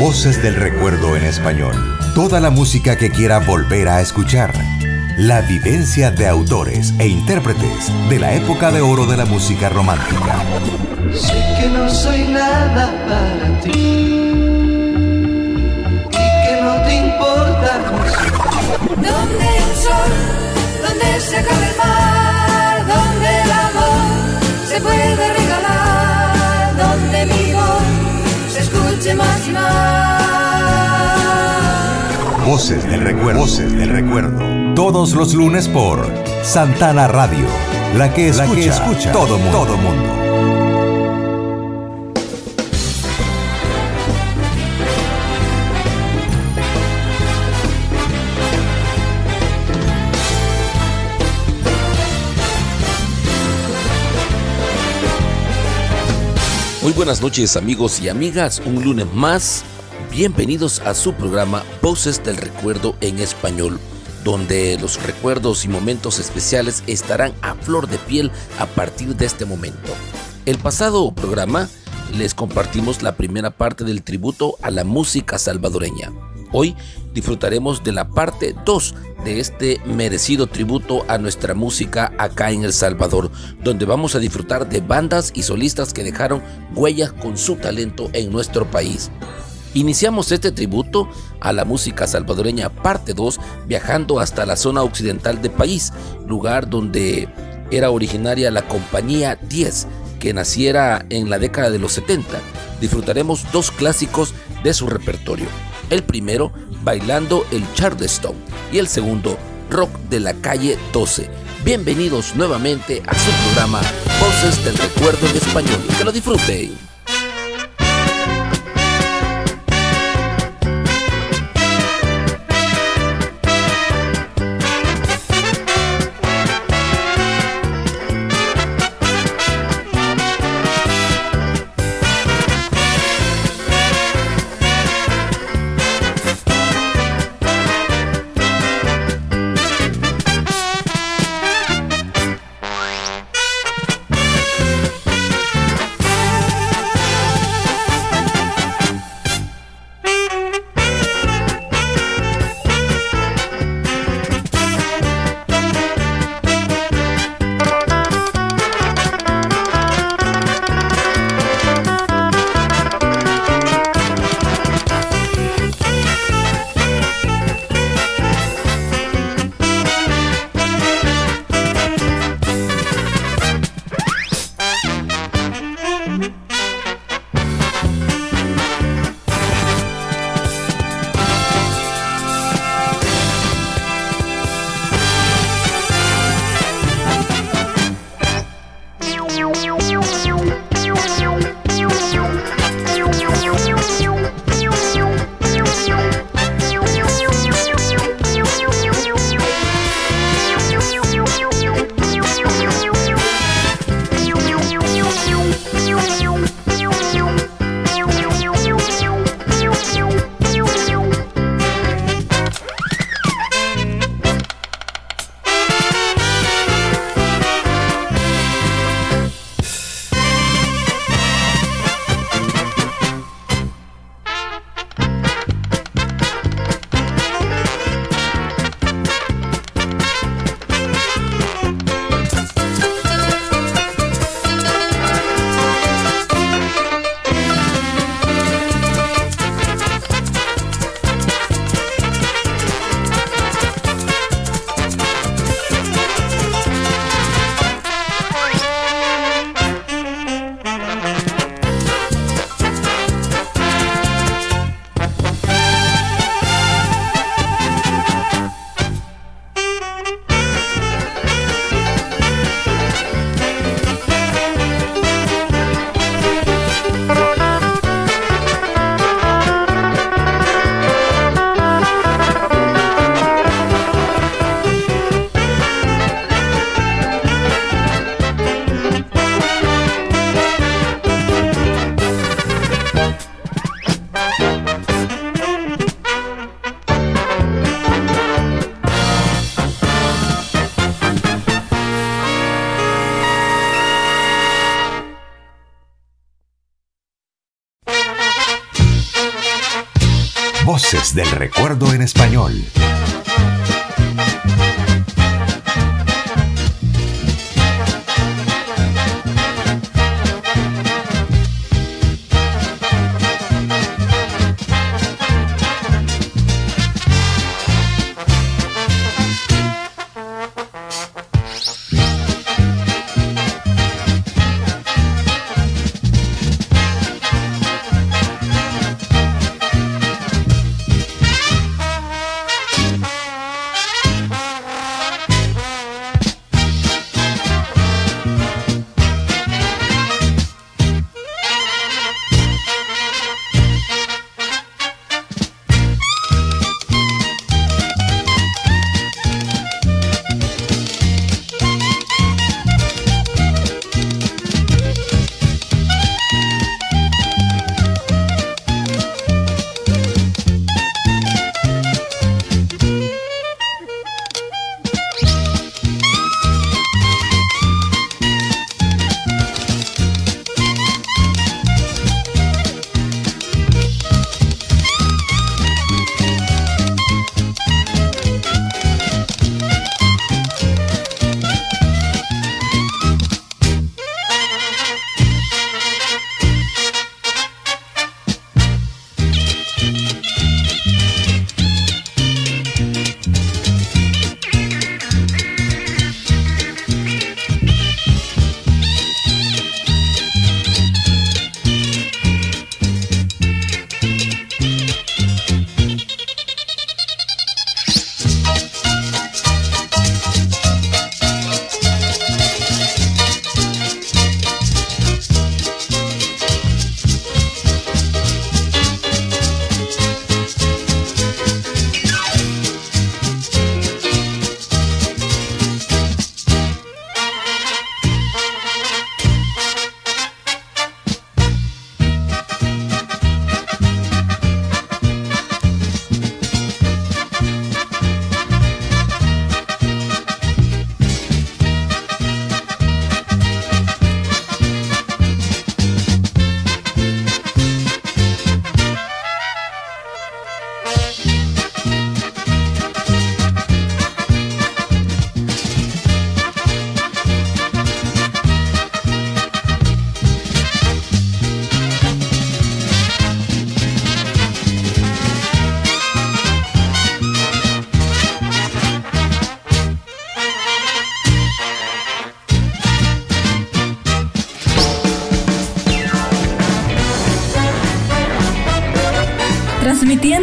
Voces del Recuerdo en español. Toda la música que quiera volver a escuchar. La vivencia de autores e intérpretes de la época de oro de la música romántica. Sé que no soy nada para ti y que no te importa hay un sol, donde se acaba el mar, más y más. Voces del recuerdo. Voces del recuerdo. Todos los lunes por Santana Radio. La que escucha, la que escucha todo mundo. Todo mundo. Muy buenas noches amigos y amigas, un lunes más. Bienvenidos a su programa Voces del Recuerdo en Español, donde los recuerdos y momentos especiales estarán a flor de piel a partir de este momento. El pasado programa les compartimos la primera parte del tributo a la música salvadoreña. Hoy disfrutaremos de la parte 2 de este merecido tributo a nuestra música acá en El Salvador, donde vamos a disfrutar de bandas y solistas que dejaron huellas con su talento en nuestro país. Iniciamos este tributo a la música salvadoreña parte 2 viajando hasta la zona occidental del país, lugar donde era originaria la compañía 10, que naciera en la década de los 70. Disfrutaremos dos clásicos de su repertorio. El primero, bailando el Charleston, y el segundo, rock de la calle 12. Bienvenidos nuevamente a su programa Voces del Recuerdo en Español. Que lo disfruten.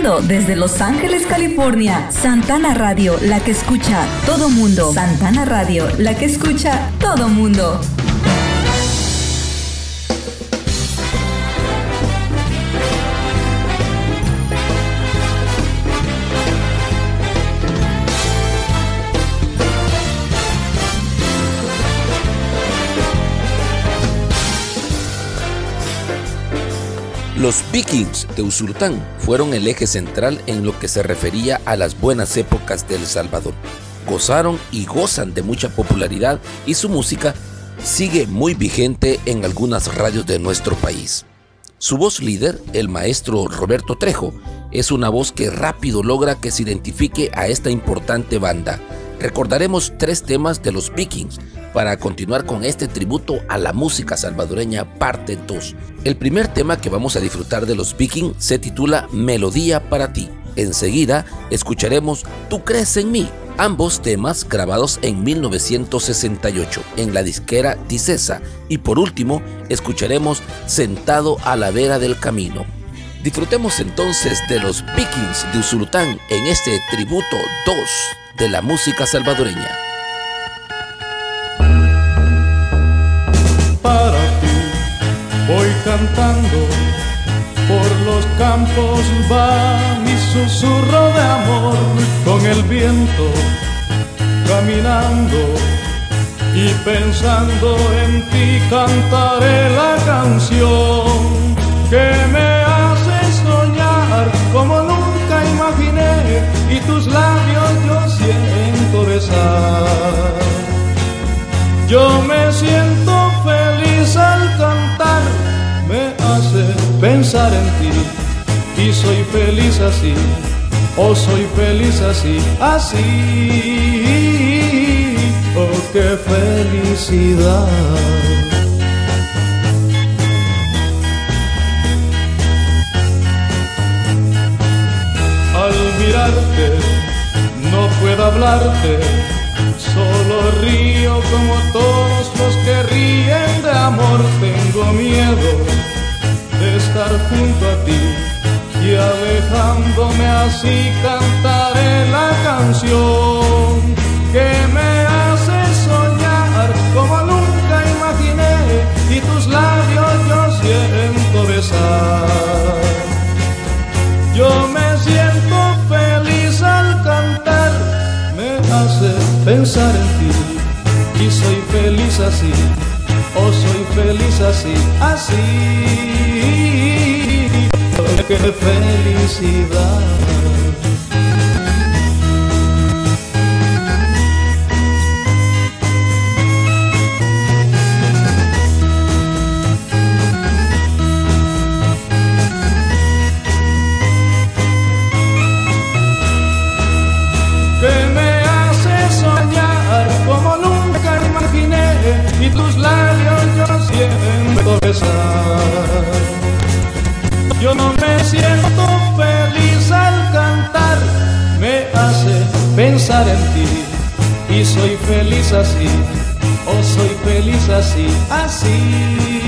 Desde Los Ángeles, California, Santana Radio, la que escucha todo mundo. Santana Radio, la que escucha todo mundo. Los vikings de Usulután fueron el eje central en lo que se refería a las buenas épocas de El Salvador. Gozaron y gozan de mucha popularidad y su música sigue muy vigente en algunas radios de nuestro país. Su voz líder, el maestro Roberto Trejo, es una voz que rápido logra que se identifique a esta importante banda. Recordaremos tres temas de los Vikings para continuar con este tributo a la música salvadoreña parte 2. El primer tema que vamos a disfrutar de los Vikings se titula Melodía para ti. Enseguida escucharemos Tú crees en mí, ambos temas grabados en 1968 en la disquera Dicesa y por último escucharemos Sentado a la vera del camino. Disfrutemos entonces de los Vikings de Usulután en este tributo 2 de la música salvadoreña. Voy cantando, por los campos va mi susurro de amor con el viento caminando y pensando en ti cantaré la canción que me hace soñar como nunca imaginé y tus labios yo siento besar. Yo me siento pensar en ti. Y soy feliz así, oh soy feliz así, así, oh qué felicidad. Al mirarte, no puedo hablarte, solo río como todos los que ríen de amor, tengo miedo estar junto a ti y alejándome así cantaré la canción que me hace soñar como nunca imaginé y tus labios yo siento besar. Yo me siento feliz al cantar, me hace pensar en ti y soy feliz así, oh soy feliz así, así qué felicidad. En ti. Y soy feliz así, oh soy feliz así, así,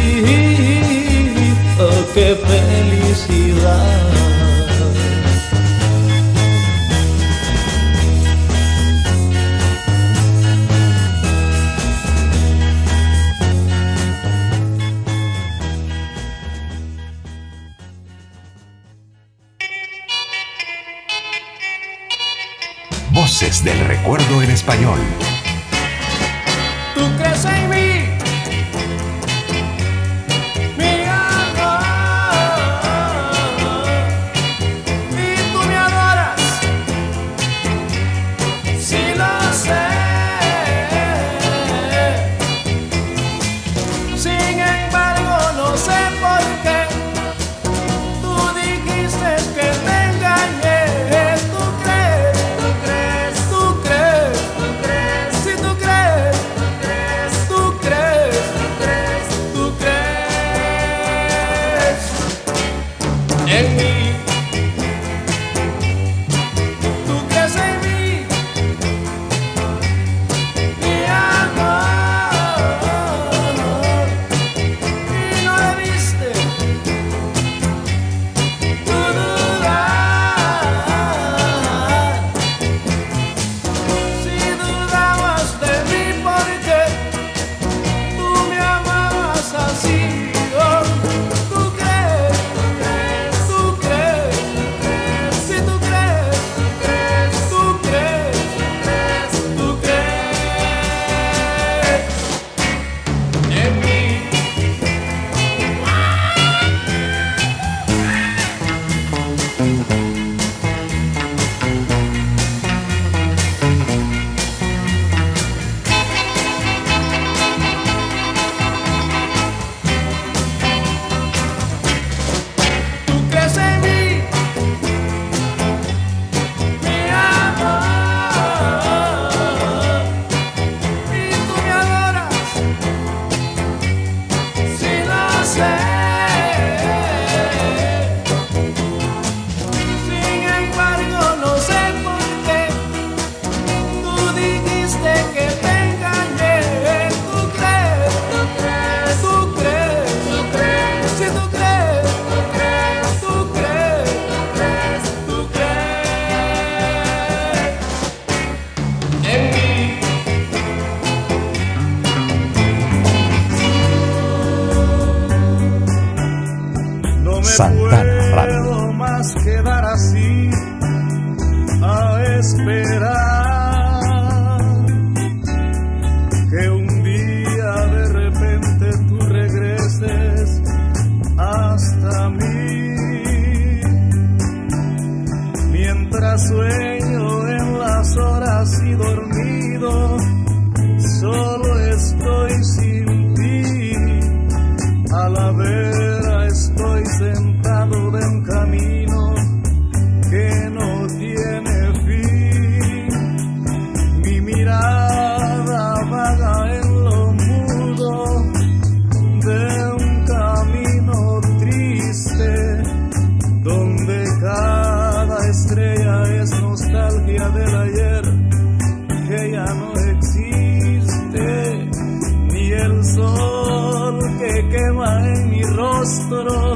el sol que quema en mi rostro.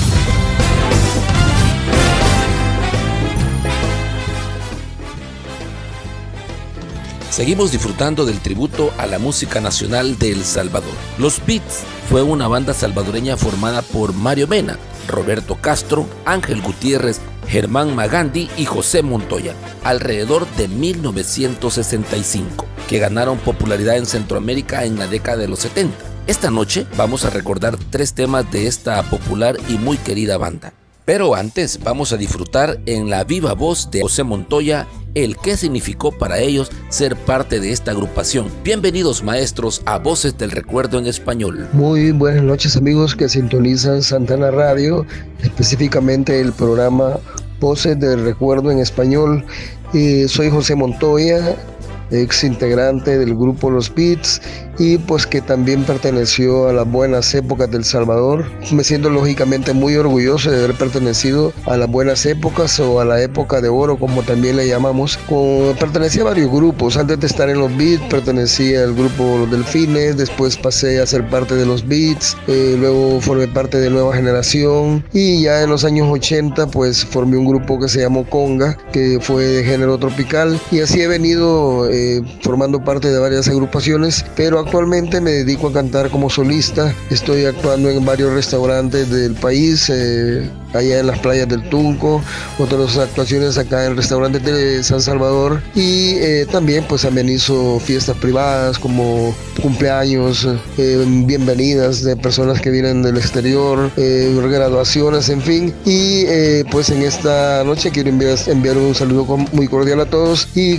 Seguimos disfrutando del tributo a la música nacional de El Salvador. Los Beats fue una banda salvadoreña formada por Mario Mena, Roberto Castro, Ángel Gutiérrez, Germán Magandi y José Montoya, alrededor de 1965, que ganaron popularidad en Centroamérica en la década de los 70. Esta noche vamos a recordar tres temas de esta popular y muy querida banda. Pero antes vamos a disfrutar en la viva voz de José Montoya el qué significó para ellos ser parte de esta agrupación. Bienvenidos maestros a Voces del Recuerdo en Español. Muy buenas noches amigos que sintonizan Santana Radio, específicamente el programa Voces del Recuerdo en Español. Eh, soy José Montoya, ex integrante del grupo Los Beats y pues que también perteneció a las buenas épocas del Salvador. Me siento lógicamente muy orgulloso de haber pertenecido a las buenas épocas o a la época de oro como también le llamamos. Con, pertenecía a varios grupos, antes de estar en los Beats pertenecía al grupo Los Delfines, después pasé a ser parte de los Beats, eh, luego formé parte de Nueva Generación y ya en los años 80 pues formé un grupo que se llamó Conga, que fue de género tropical y así he venido eh, formando parte de varias agrupaciones, pero actualmente me dedico a cantar como solista. Estoy actuando en varios restaurantes del país, eh, allá en las playas del Tunco, otras actuaciones acá en restaurantes de San Salvador y eh, también pues amenizo fiestas privadas como cumpleaños, eh, bienvenidas de personas que vienen del exterior, graduaciones, en fin. Y pues en esta noche quiero enviar, enviar un saludo muy cordial a todos y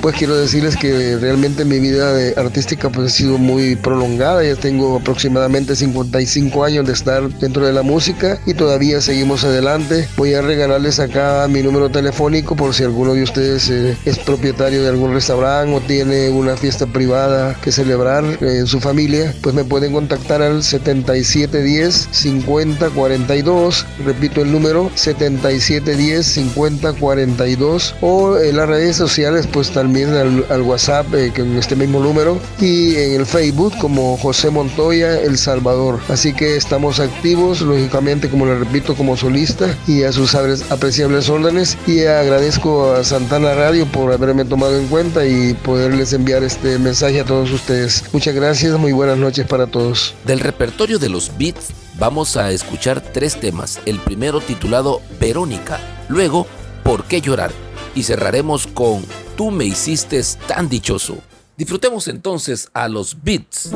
pues quiero decirles que realmente mi vida artística pues, ha sido muy prolongada. Ya tengo aproximadamente 55 años de estar dentro de la música y todavía seguimos adelante. Voy a regalarles acá mi número telefónico por si alguno de ustedes eh, es propietario de algún restaurante o tiene una fiesta privada que celebrar eh, en su familia. Pues me pueden contactar al 7710 5042. Repito el número 7710 5042 o en las redes sociales pues también al, WhatsApp eh, con este mismo número y en el Facebook como José Montoya El Salvador. Así que estamos activos, lógicamente, como le repito, como solista y a sus apreciables órdenes. Y agradezco a Santana Radio por haberme tomado en cuenta y poderles enviar este mensaje a todos ustedes. Muchas gracias, muy buenas noches para todos. Del repertorio de los beats vamos a escuchar tres temas. El primero titulado Verónica, luego ¿Por qué llorar? Y cerraremos con Tú me hiciste tan dichoso. Disfrutemos entonces a los beats.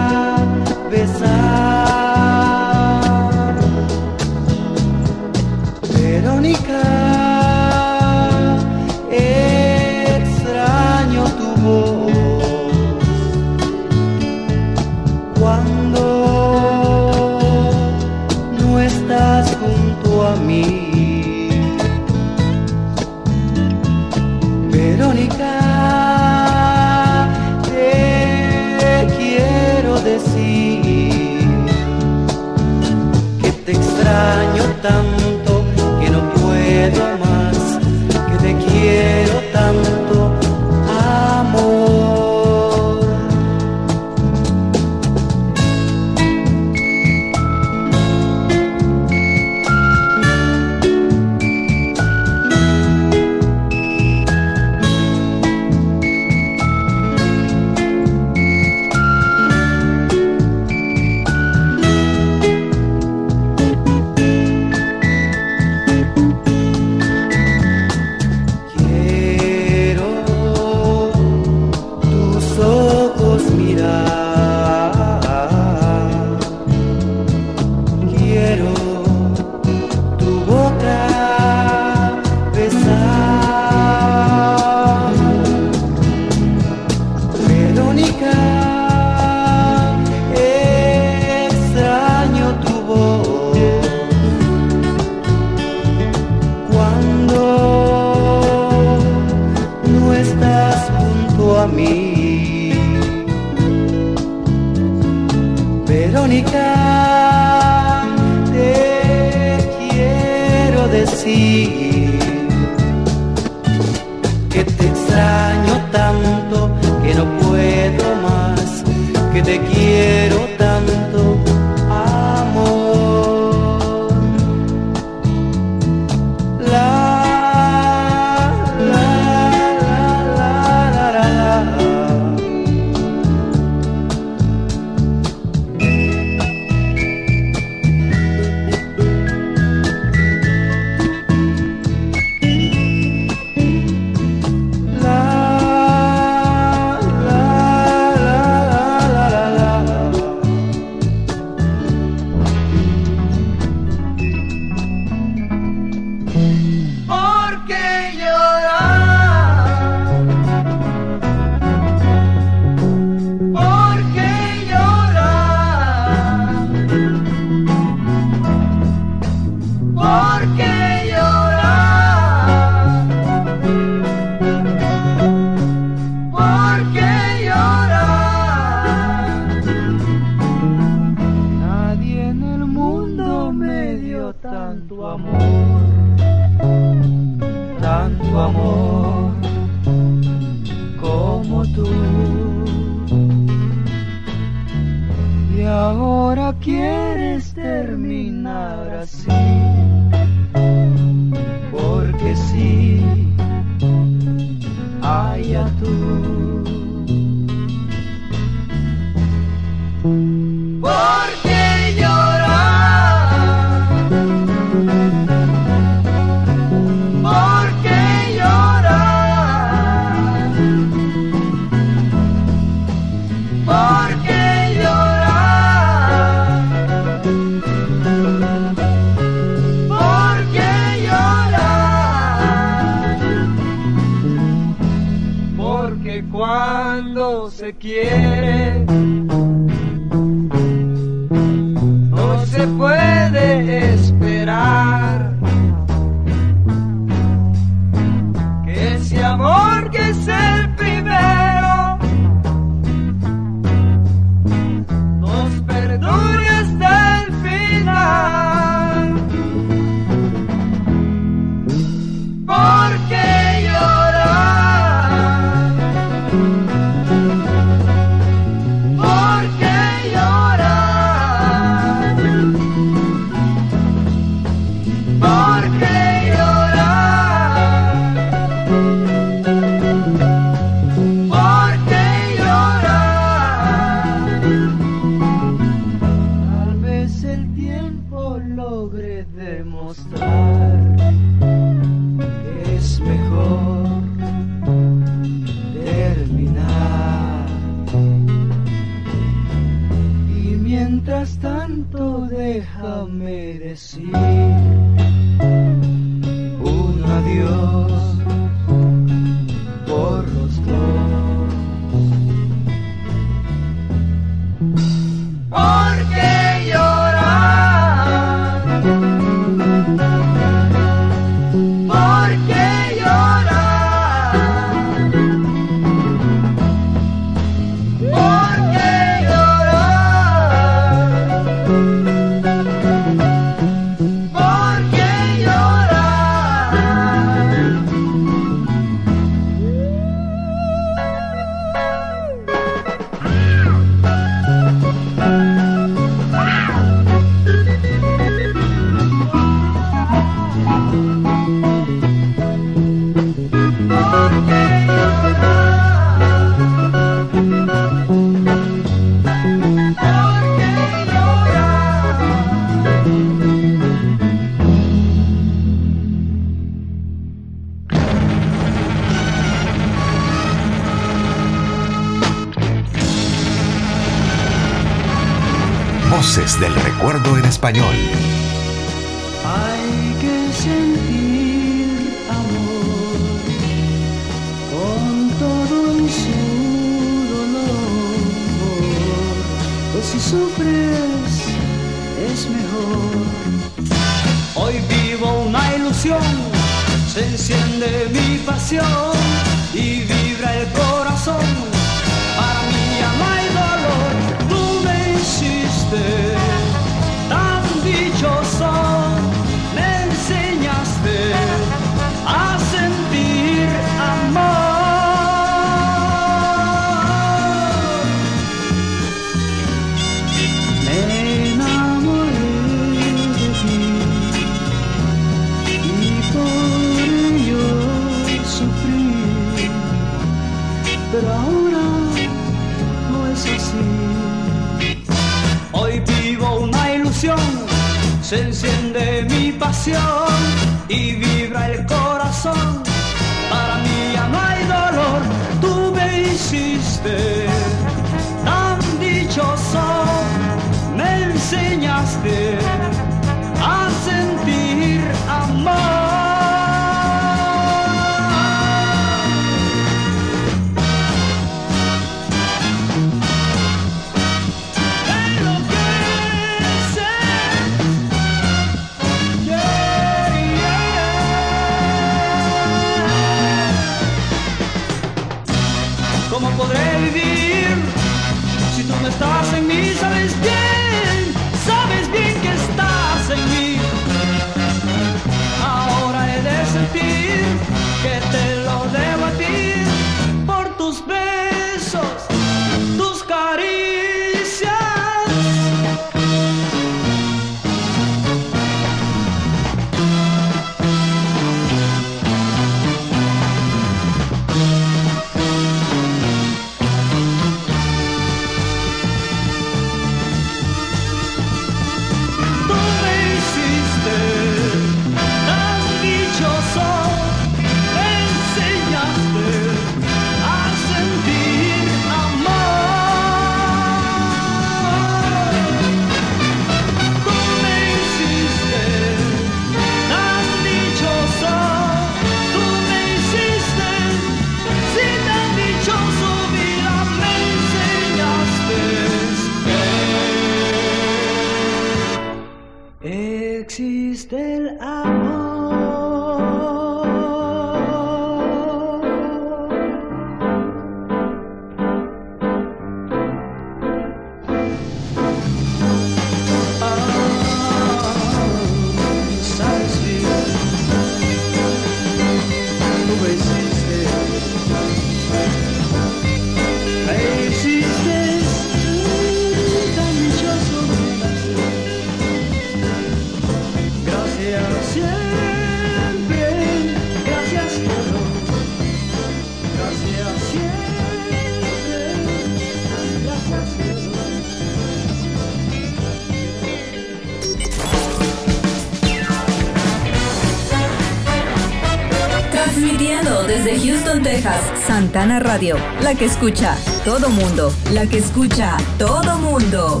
Santana Radio, la que escucha todo mundo, la que escucha todo mundo.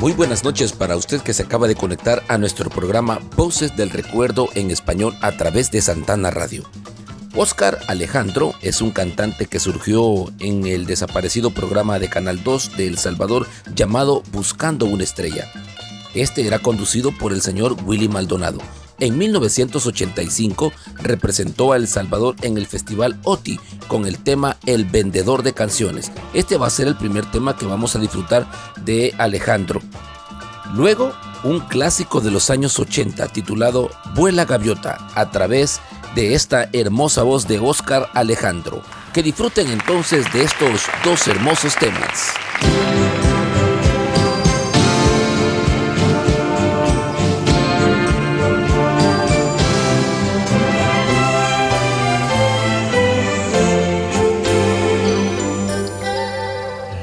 Muy buenas noches para usted que se acaba de conectar a nuestro programa Voces del Recuerdo en español a través de Santana Radio. Oscar Alejandro es un cantante que surgió en el desaparecido programa de Canal 2 de El Salvador llamado Buscando una estrella. Este era conducido por el señor Willy Maldonado. En 1985 representó a El Salvador en el Festival OTI con el tema El Vendedor de Canciones. Este va a ser el primer tema que vamos a disfrutar de Alejandro. Luego, un clásico de los años 80 titulado Vuela Gaviota a través de esta hermosa voz de Oscar Alejandro. Que disfruten entonces de estos dos hermosos temas.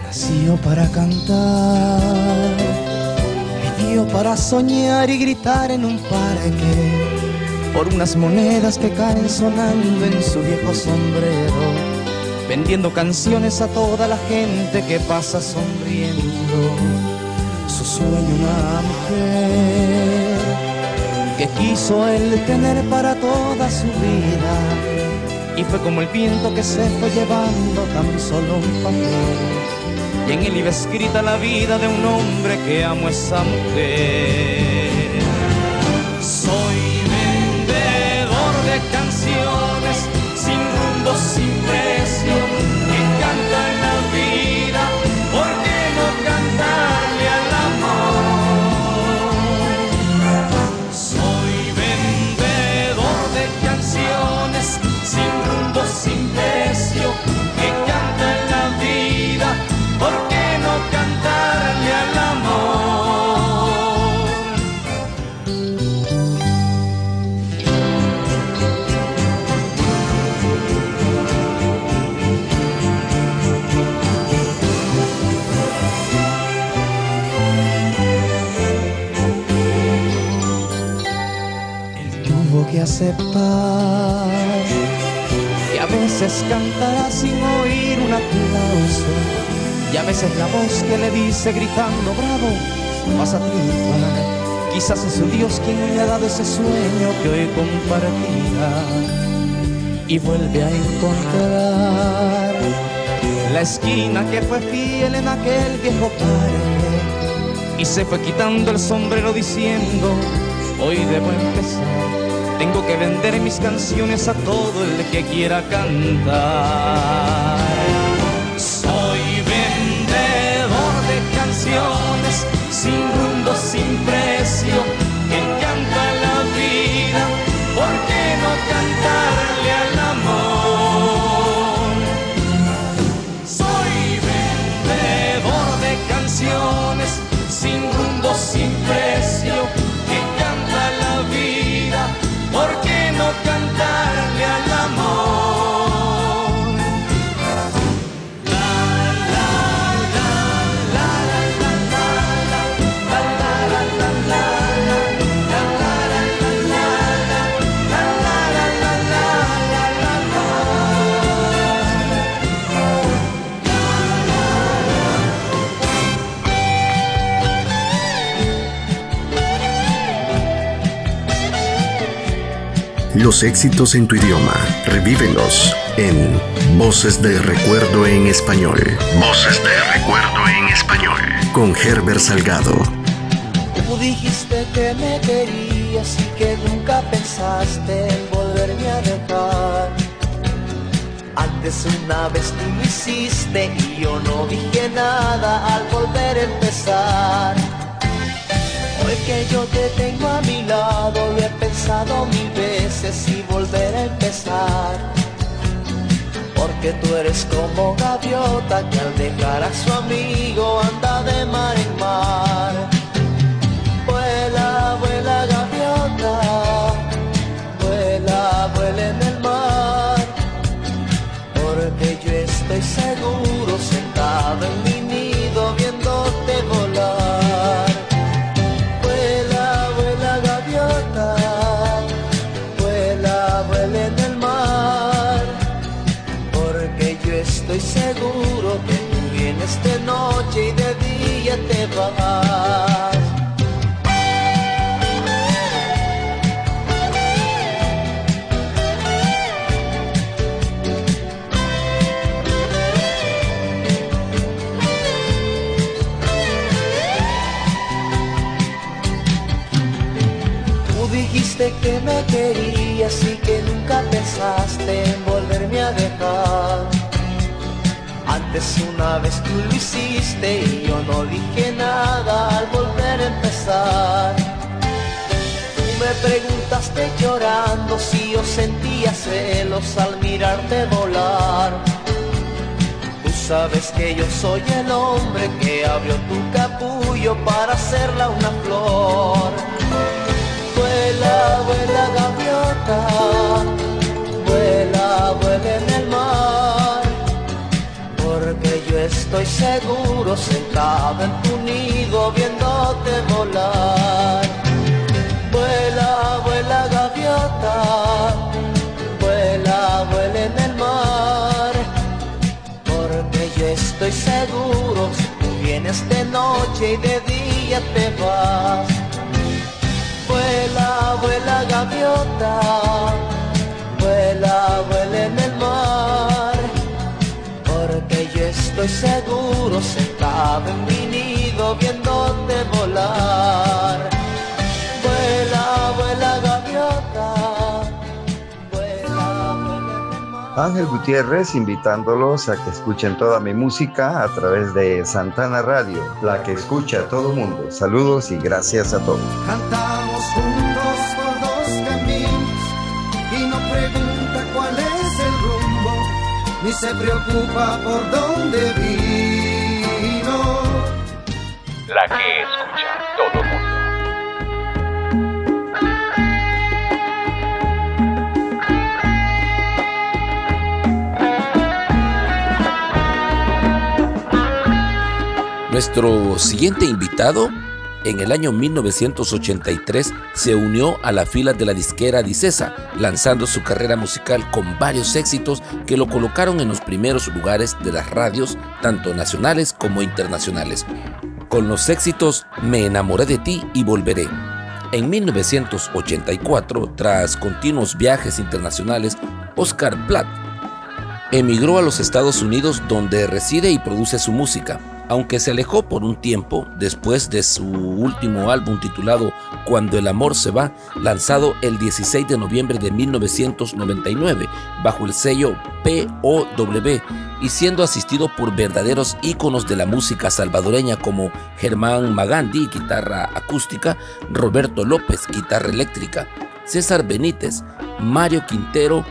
Nació para cantar, vivió para soñar y gritar en un parque por unas monedas que caen sonando en su viejo sombrero, vendiendo canciones a toda la gente que pasa sonriendo. Su sueño una mujer que quiso él tener para toda su vida y fue como el viento que se fue llevando tan solo un papel y en él iba escrita la vida de un hombre que amo a esa mujer. Canciones sin rumbo, sin precio, cantará sin oír un aplauso y a veces la voz que le dice gritando bravo vas a triunfar. Quizás es Dios quien le ha dado ese sueño que hoy compartirá. Y vuelve a encontrar la esquina que fue fiel en aquel viejo parque. Y se fue quitando el sombrero diciendo hoy debo empezar tengo que vender mis canciones a todo el que quiera cantar. Soy vendedor de canciones sin rumbo sin precio Los éxitos en tu idioma, revívelos en Voces de Recuerdo en Español. Voces de Recuerdo en Español. Con Herbert Salgado. Tú dijiste que me querías y que nunca pensaste en volverme a dejar. Antes una vez tú lo hiciste y yo no dije nada al volver a empezar. Hoy que yo te tengo a mi lado, lo he pensado mil veces y volver a empezar. Porque tú eres como gaviota que al dejar a su amigo anda de mar en mar. Día te vas. Tú dijiste que me querías y que nunca pensaste en volverme a dejar. Antes una vez tú lo hiciste y yo no dije nada al volver a empezar. Tú me preguntaste llorando si yo sentía celos al mirarte volar. Tú sabes que yo soy el hombre que abrió tu capullo para hacerla una flor. Seguro sentado en tu nido viéndote volar. Vuela, vuela gaviota, vuela, vuela en el mar, porque yo estoy seguro si tú vienes de noche y de día te vas. Vuela, vuela gaviota, vuela, vuela en el mar, estoy seguro sentado en mi nido viéndote volar. Vuela, vuela gaviota, vuela, vuela. Ángel Gutiérrez invitándolos a que escuchen toda mi música a través de Santana Radio, la que escucha a todo mundo. Saludos y gracias a todos. Cantamos se preocupa por dónde vino. La que escucha todo mundo. Nuestro siguiente invitado en el año 1983 se unió a la fila de la disquera Dicesa, lanzando su carrera musical con varios éxitos que lo colocaron en los primeros lugares de las radios, tanto nacionales como internacionales. Con los éxitos Me enamoré de ti y volveré. En 1984, tras continuos viajes internacionales, Oscar Platt emigró a los Estados Unidos donde reside y produce su música. Aunque se alejó por un tiempo después de su último álbum titulado Cuando el amor se va, lanzado el 16 de noviembre de 1999 bajo el sello POW y siendo asistido por verdaderos íconos de la música salvadoreña como Germán Magandi, guitarra acústica, Roberto López, guitarra eléctrica, César Benítez, Mario Quintero,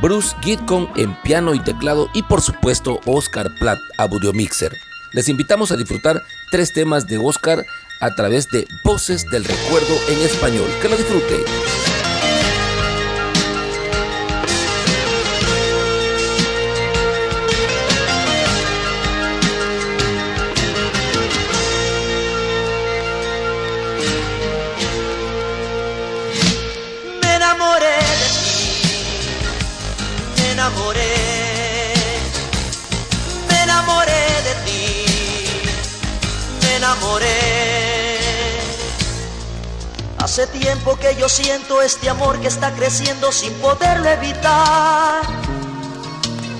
Bruce Gitcon en piano y teclado y por supuesto Oscar Platt, audio mixer. Les invitamos a disfrutar tres temas de Oscar a través de Voces del Recuerdo en español. Que lo disfrute. Hace tiempo que yo siento este amor que está creciendo sin poderlo evitar.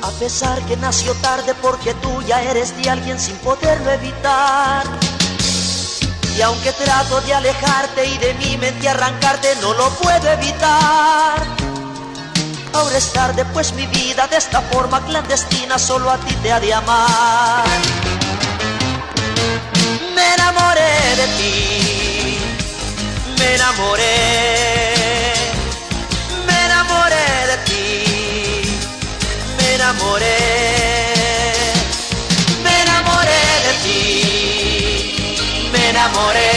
A pesar que nació tarde porque tú ya eres de alguien sin poderlo evitar. Y aunque trato de alejarte y de mi mente arrancarte, no lo puedo evitar. Ahora es tarde, pues mi vida de esta forma clandestina solo a ti te ha de amar. Me enamoré de ti, me enamoré, me enamoré de ti, me enamoré, me enamoré de ti, me enamoré,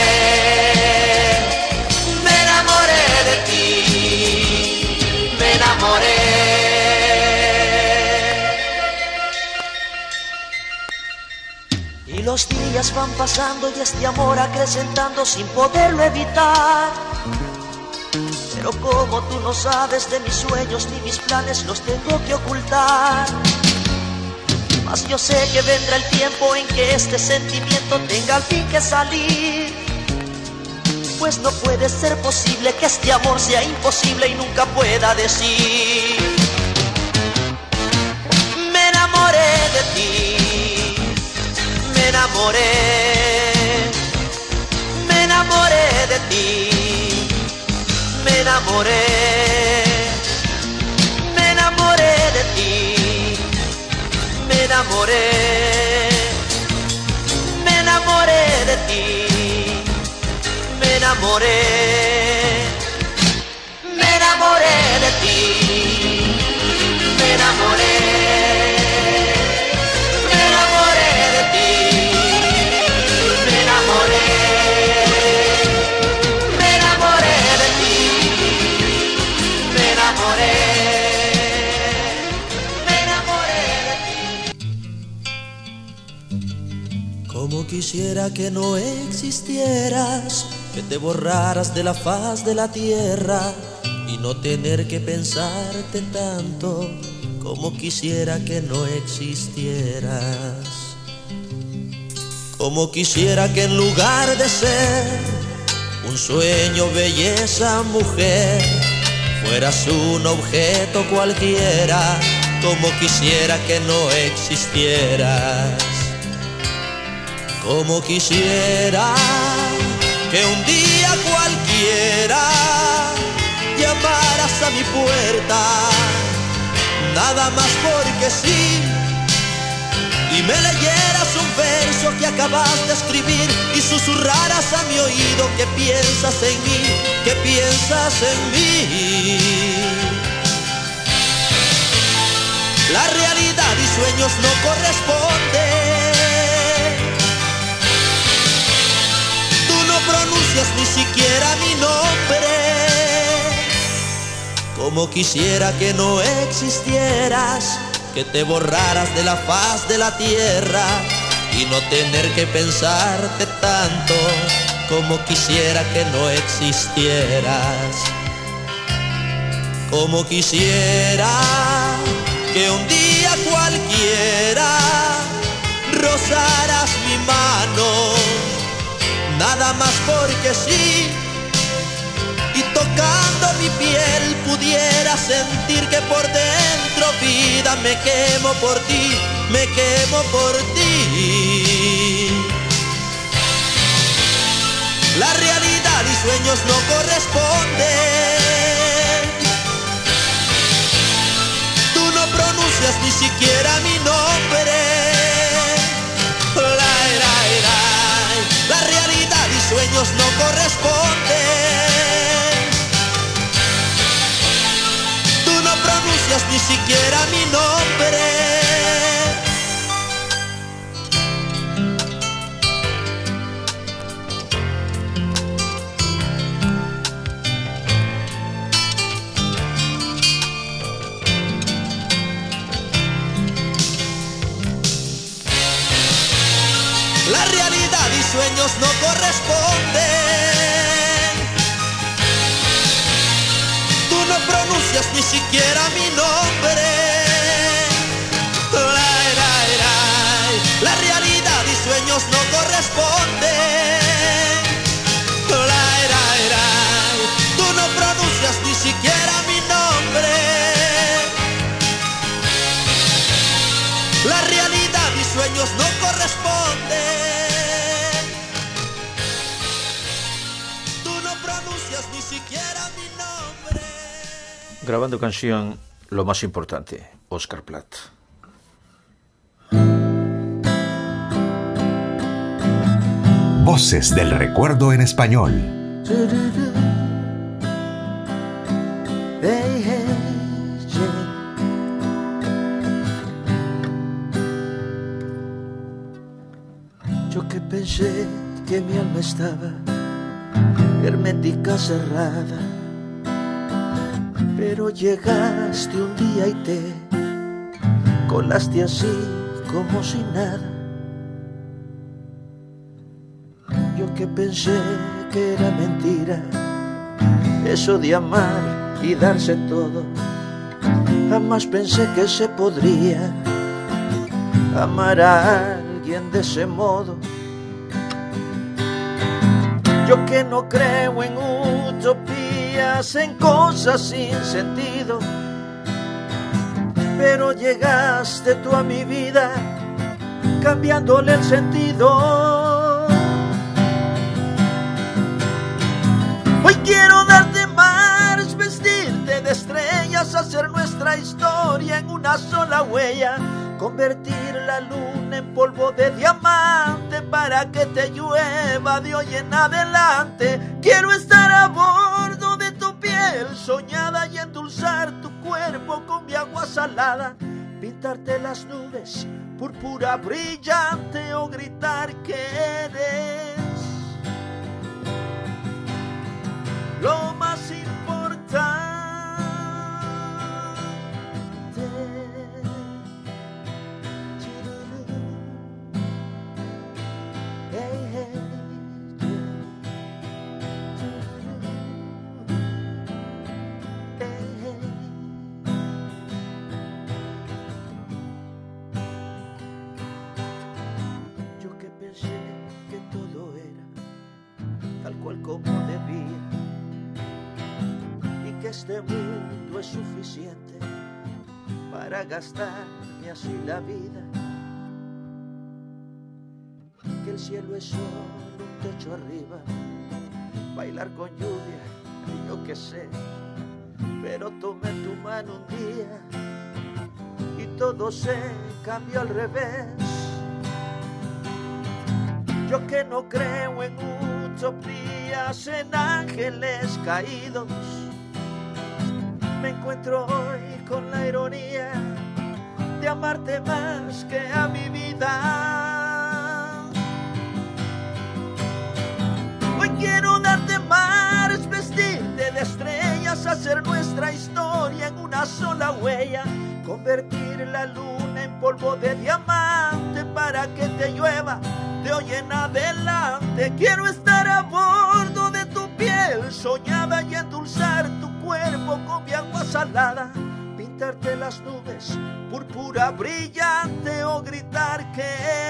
Los días van pasando y este amor acrecentando sin poderlo evitar. Pero como tú no sabes de mis sueños ni mis planes, los tengo que ocultar. Mas yo sé que vendrá el tiempo en que este sentimiento tenga al fin que salir. Pues no puede ser posible que este amor sea imposible y nunca pueda decir. Me enamoré de ti, enamoré, me enamoré de ti, me enamoré, me enamoré de ti, me enamoré, me enamoré de ti. Me enamoré, me enamoré de ti, me enamoré, quisiera que no existieras que te borraras de la faz de la tierra y no tener que pensarte tanto como quisiera que no existieras. Como quisiera que en lugar de ser un sueño, belleza, mujer, fueras un objeto cualquiera, como quisiera que no existieras. Como quisiera que un día cualquiera llamaras a mi puerta, nada más porque sí, y me leyeras un verso que acabas de escribir y susurraras a mi oído que piensas en mí, que piensas en mí. La realidad y sueños no corresponden. Pronuncias ni siquiera mi nombre. Como quisiera que no existieras, que te borraras de la faz de la tierra y no tener que pensarte tanto. Como quisiera que no existieras. Como quisiera que un día cualquiera mano nada más porque sí. Y tocando mi piel pudiera sentir que por dentro vida me quemo por ti, me quemo por ti. La realidad y sueños no corresponden. Tú no pronuncias ni siquiera mi nombre. Sueños no corresponden. Tú no pronuncias ni siquiera mi nombre. Sueños no corresponden. Tú no pronuncias ni siquiera mi nombre. Grabando canción Lo más importante, Oscar Platt. Voces del recuerdo en español. Yo que pensé que mi alma estaba hermética cerrada, pero llegaste un día y te colaste así como si nada. Yo que pensé que era mentira, eso de amar y darse todo. Jamás pensé que se podría amar a alguien de ese modo. Yo que no creo en utopías, en cosas sin sentido, pero llegaste tú a mi vida cambiándole el sentido. Hoy quiero darte más, vestirte de estrellas, hacer nuestra historia en una sola huella, convertir la luna en polvo de diamante para que te llueva de hoy en adelante. Quiero estar a bordo piel soñada y endulzar tu cuerpo con mi agua salada, pintarte las nubes púrpura brillante o gritar que eres lo más importante. Para gastarme así la vida. Que el cielo es solo un techo arriba, bailar con lluvia, yo que sé, pero tomé tu mano un día y todo se cambió al revés. Yo que no creo en utopías, en ángeles caídos, me encuentro hoy con la ironía de amarte más que a mi vida. Hoy quiero darte más, vestirte de estrellas, hacer nuestra historia en una sola huella, convertir la luna en polvo de diamante para que te llueva de hoy en adelante. Quiero estar a bordo de tu piel soñada y endulzar tu cuerpo con mi agua salada, pintarte las nubes púrpura brillante o gritar que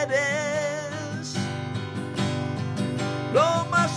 eres. Lo más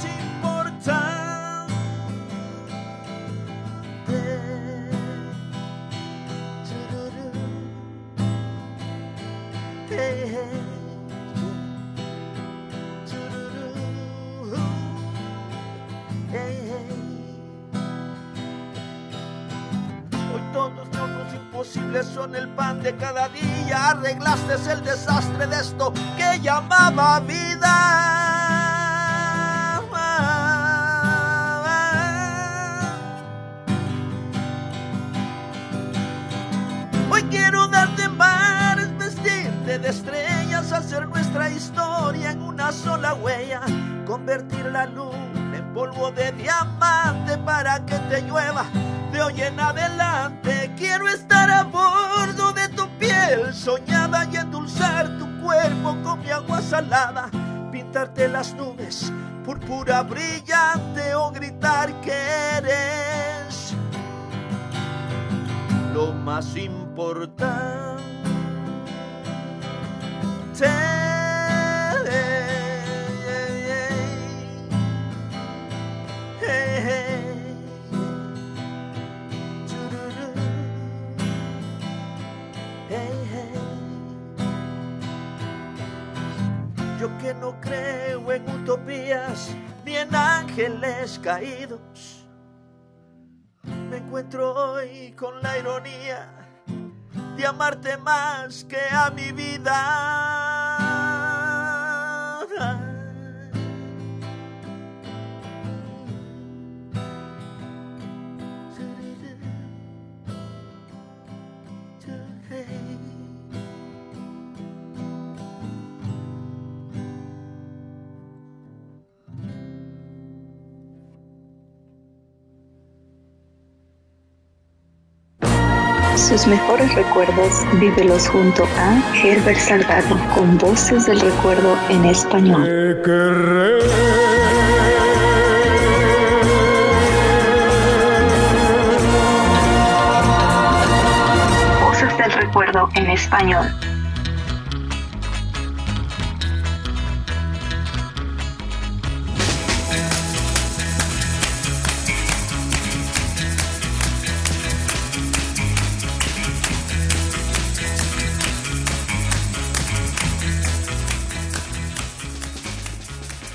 son el pan de cada día. Arreglaste el desastre de esto que llamaba vida. Hoy quiero darte más, vestirte de estrellas, hacer nuestra historia en una sola huella, convertir la luna en polvo de diamante para que te llueva de hoy en adelante. Quiero estar a bordo de tu piel soñada y endulzar tu cuerpo con mi agua salada, pintarte las nubes púrpura brillante o gritar que eres lo más importante. No creo en utopías ni en ángeles caídos, me encuentro hoy con la ironía de amarte más que a mi vida. Sus mejores recuerdos vívelos junto a Herbert Salgado con voces del recuerdo en español. Voces del recuerdo en español.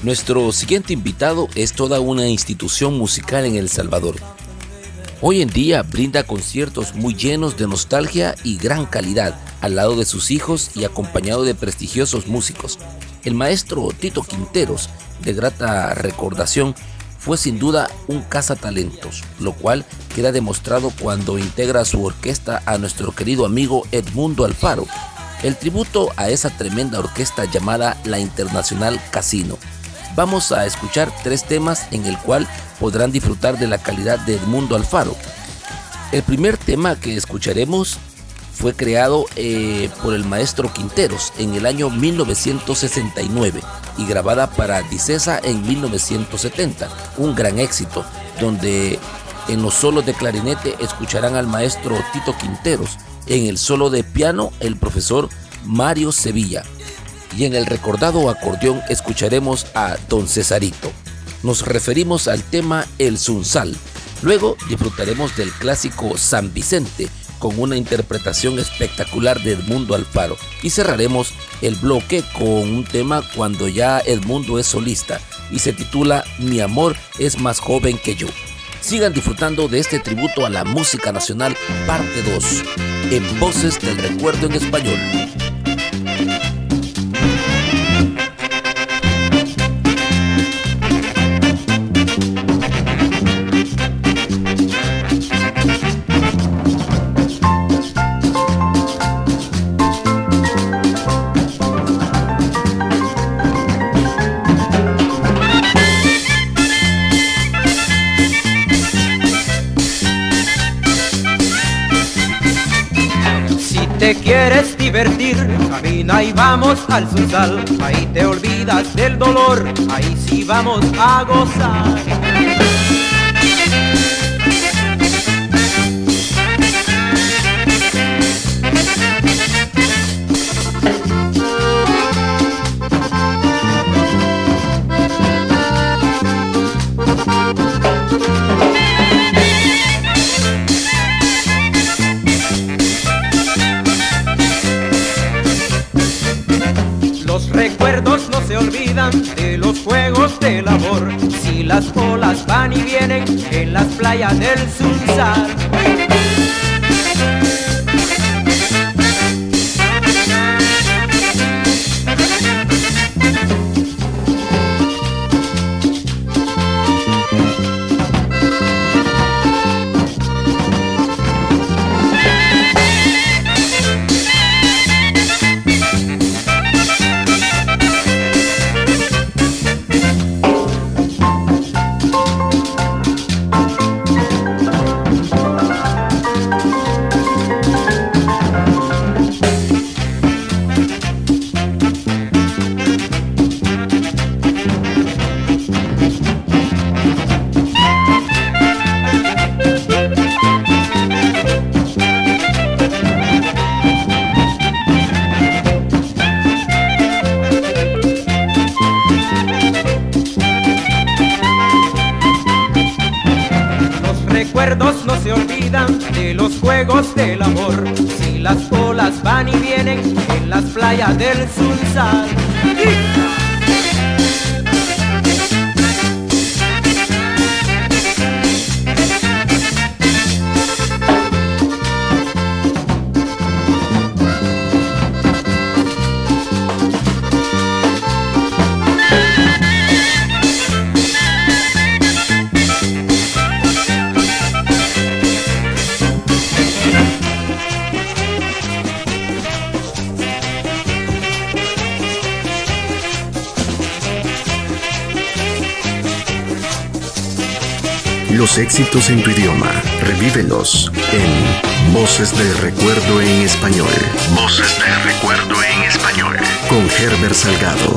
Nuestro siguiente invitado es toda una institución musical en El Salvador. Hoy en día brinda conciertos muy llenos de nostalgia y gran calidad al lado de sus hijos y acompañado de prestigiosos músicos. El maestro Tito Quinteros, de grata recordación, fue sin duda un cazatalentos, lo cual queda demostrado cuando integra su orquesta a nuestro querido amigo Edmundo Alfaro. El tributo a esa tremenda orquesta llamada la Internacional Casino vamos a escuchar tres temas en el cual podrán disfrutar de la calidad de Edmundo Alfaro. El primer tema que escucharemos fue creado eh, por el maestro Quinteros en el año 1969 y grabada para Dicesa en 1970, un gran éxito, donde en los solos de clarinete escucharán al maestro Tito Quinteros, en el solo de piano el profesor Mario Sevilla, y en el recordado acordeón escucharemos a Don Cesarito. Nos referimos al tema El Sunsal. Luego disfrutaremos del clásico San Vicente con una interpretación espectacular de Edmundo Alfaro y cerraremos el bloque con un tema cuando ya Edmundo es solista y se titula Mi amor es más joven que yo. Sigan disfrutando de este tributo a la música nacional parte 2 en Voces del Recuerdo en Español. Y vamos al Sunsal. Ahí te olvidas del dolor, ahí sí vamos a gozar. Playas del Sunsar. Salgado.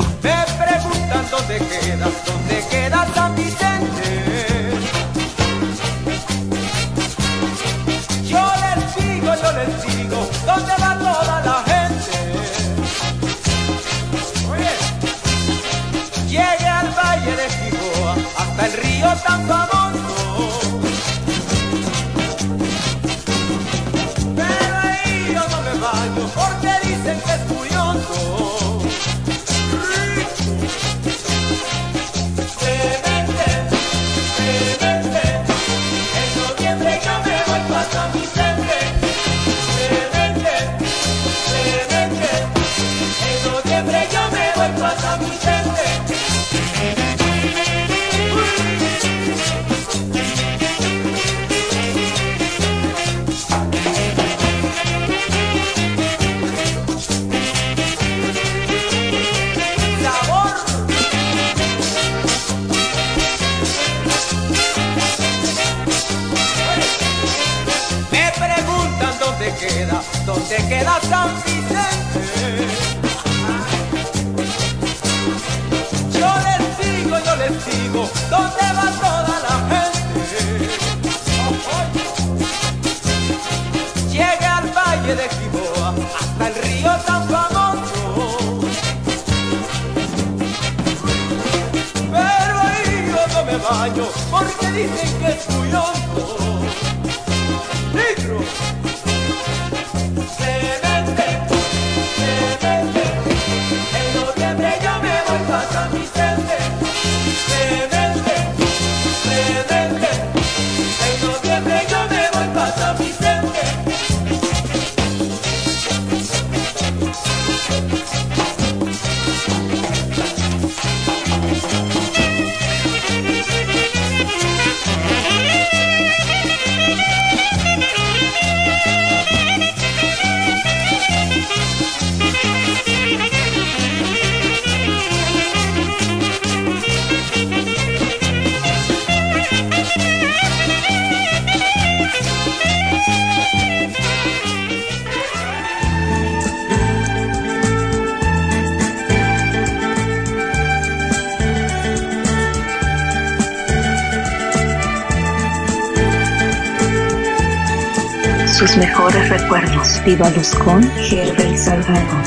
Vívalos con Herbert Salgado.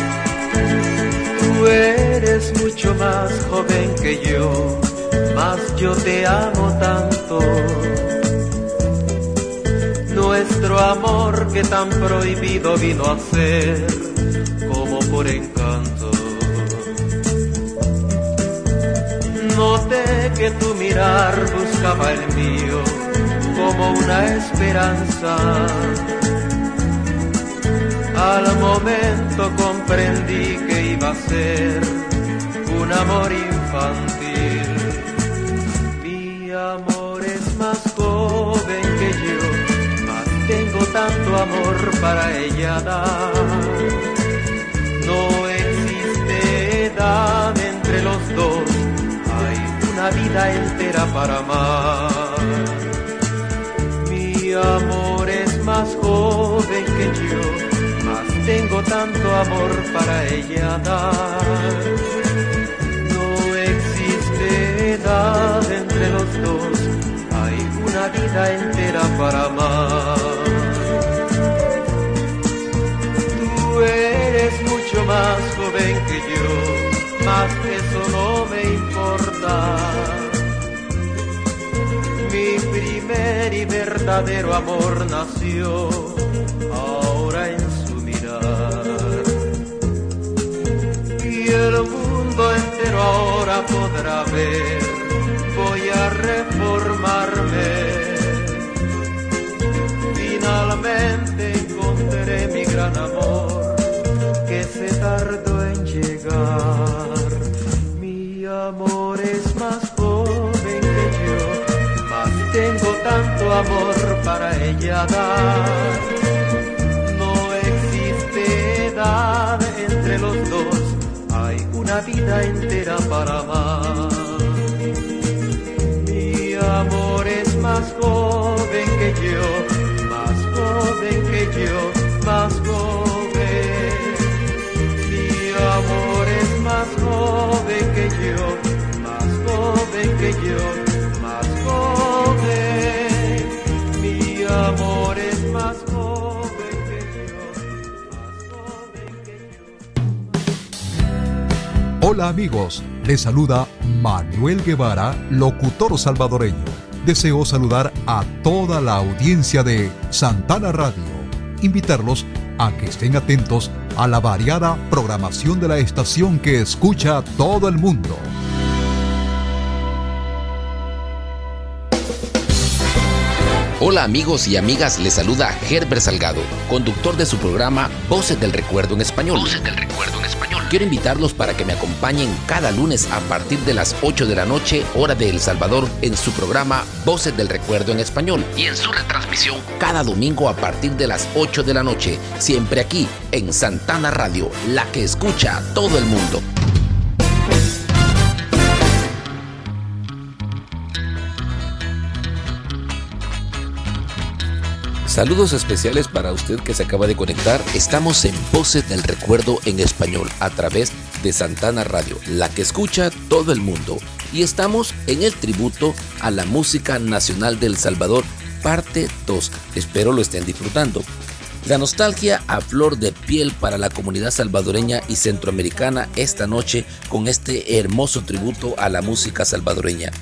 Tú eres mucho más joven que yo, mas yo te amo tanto. Nuestro amor que tan prohibido vino a ser como por encanto. Noté que tu mirar buscaba el mío como una esperanza. Al momento comprendí que iba a ser un amor infantil. Mi amor es más joven que yo, mas tengo tanto amor para ella dar. No existe edad entre los dos, hay una vida entera para amar. Mi amor es más joven que yo, tengo tanto amor para ella dar. No existe edad entre los dos, hay una vida entera para amar. Tú eres mucho más joven que yo, mas eso no me importa. Mi primer y verdadero amor nació voy a reformarme. Finalmente encontré mi gran amor que se tardó en llegar. Mi amor es más joven que yo, mas tengo tanto amor para ella dar. la vida entera para amar. Mi amor es más joven que yo, más joven que yo, más joven. Mi amor es más joven que yo, más joven que yo. Hola amigos, les saluda Manuel Guevara, locutor salvadoreño. Deseo saludar a toda la audiencia de Santana Radio. Invitarlos a que estén atentos a la variada programación de la estación que escucha todo el mundo. Hola amigos y amigas, les saluda Herbert Salgado, conductor de su programa Voces del Recuerdo en Español. Voces del Recuerdo. Quiero invitarlos para que me acompañen cada lunes a partir de las 8 de la noche, hora de El Salvador, en su programa Voces del Recuerdo en Español y en su retransmisión cada domingo a partir de las 8 de la noche, siempre aquí en Santana Radio, la que escucha a todo el mundo. Saludos especiales para usted que se acaba de conectar. Estamos en Voces del Recuerdo en español a través de Santana Radio, la que escucha todo el mundo. Y estamos en el tributo a la música nacional del Salvador, parte 2. Espero lo estén disfrutando. La nostalgia a flor de piel para la comunidad salvadoreña y centroamericana esta noche con este hermoso tributo a la música salvadoreña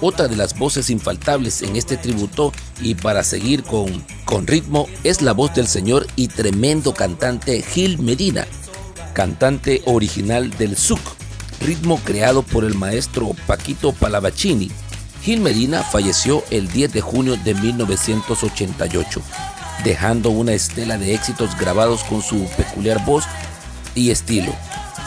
otra de las voces infaltables en este tributo y para seguir con, con ritmo es la voz del señor y tremendo cantante Gil Medina, cantante original del Zuc, ritmo creado por el maestro Paquito Palavacini. Gil Medina falleció el 10 de junio de 1988, dejando una estela de éxitos grabados con su peculiar voz y estilo.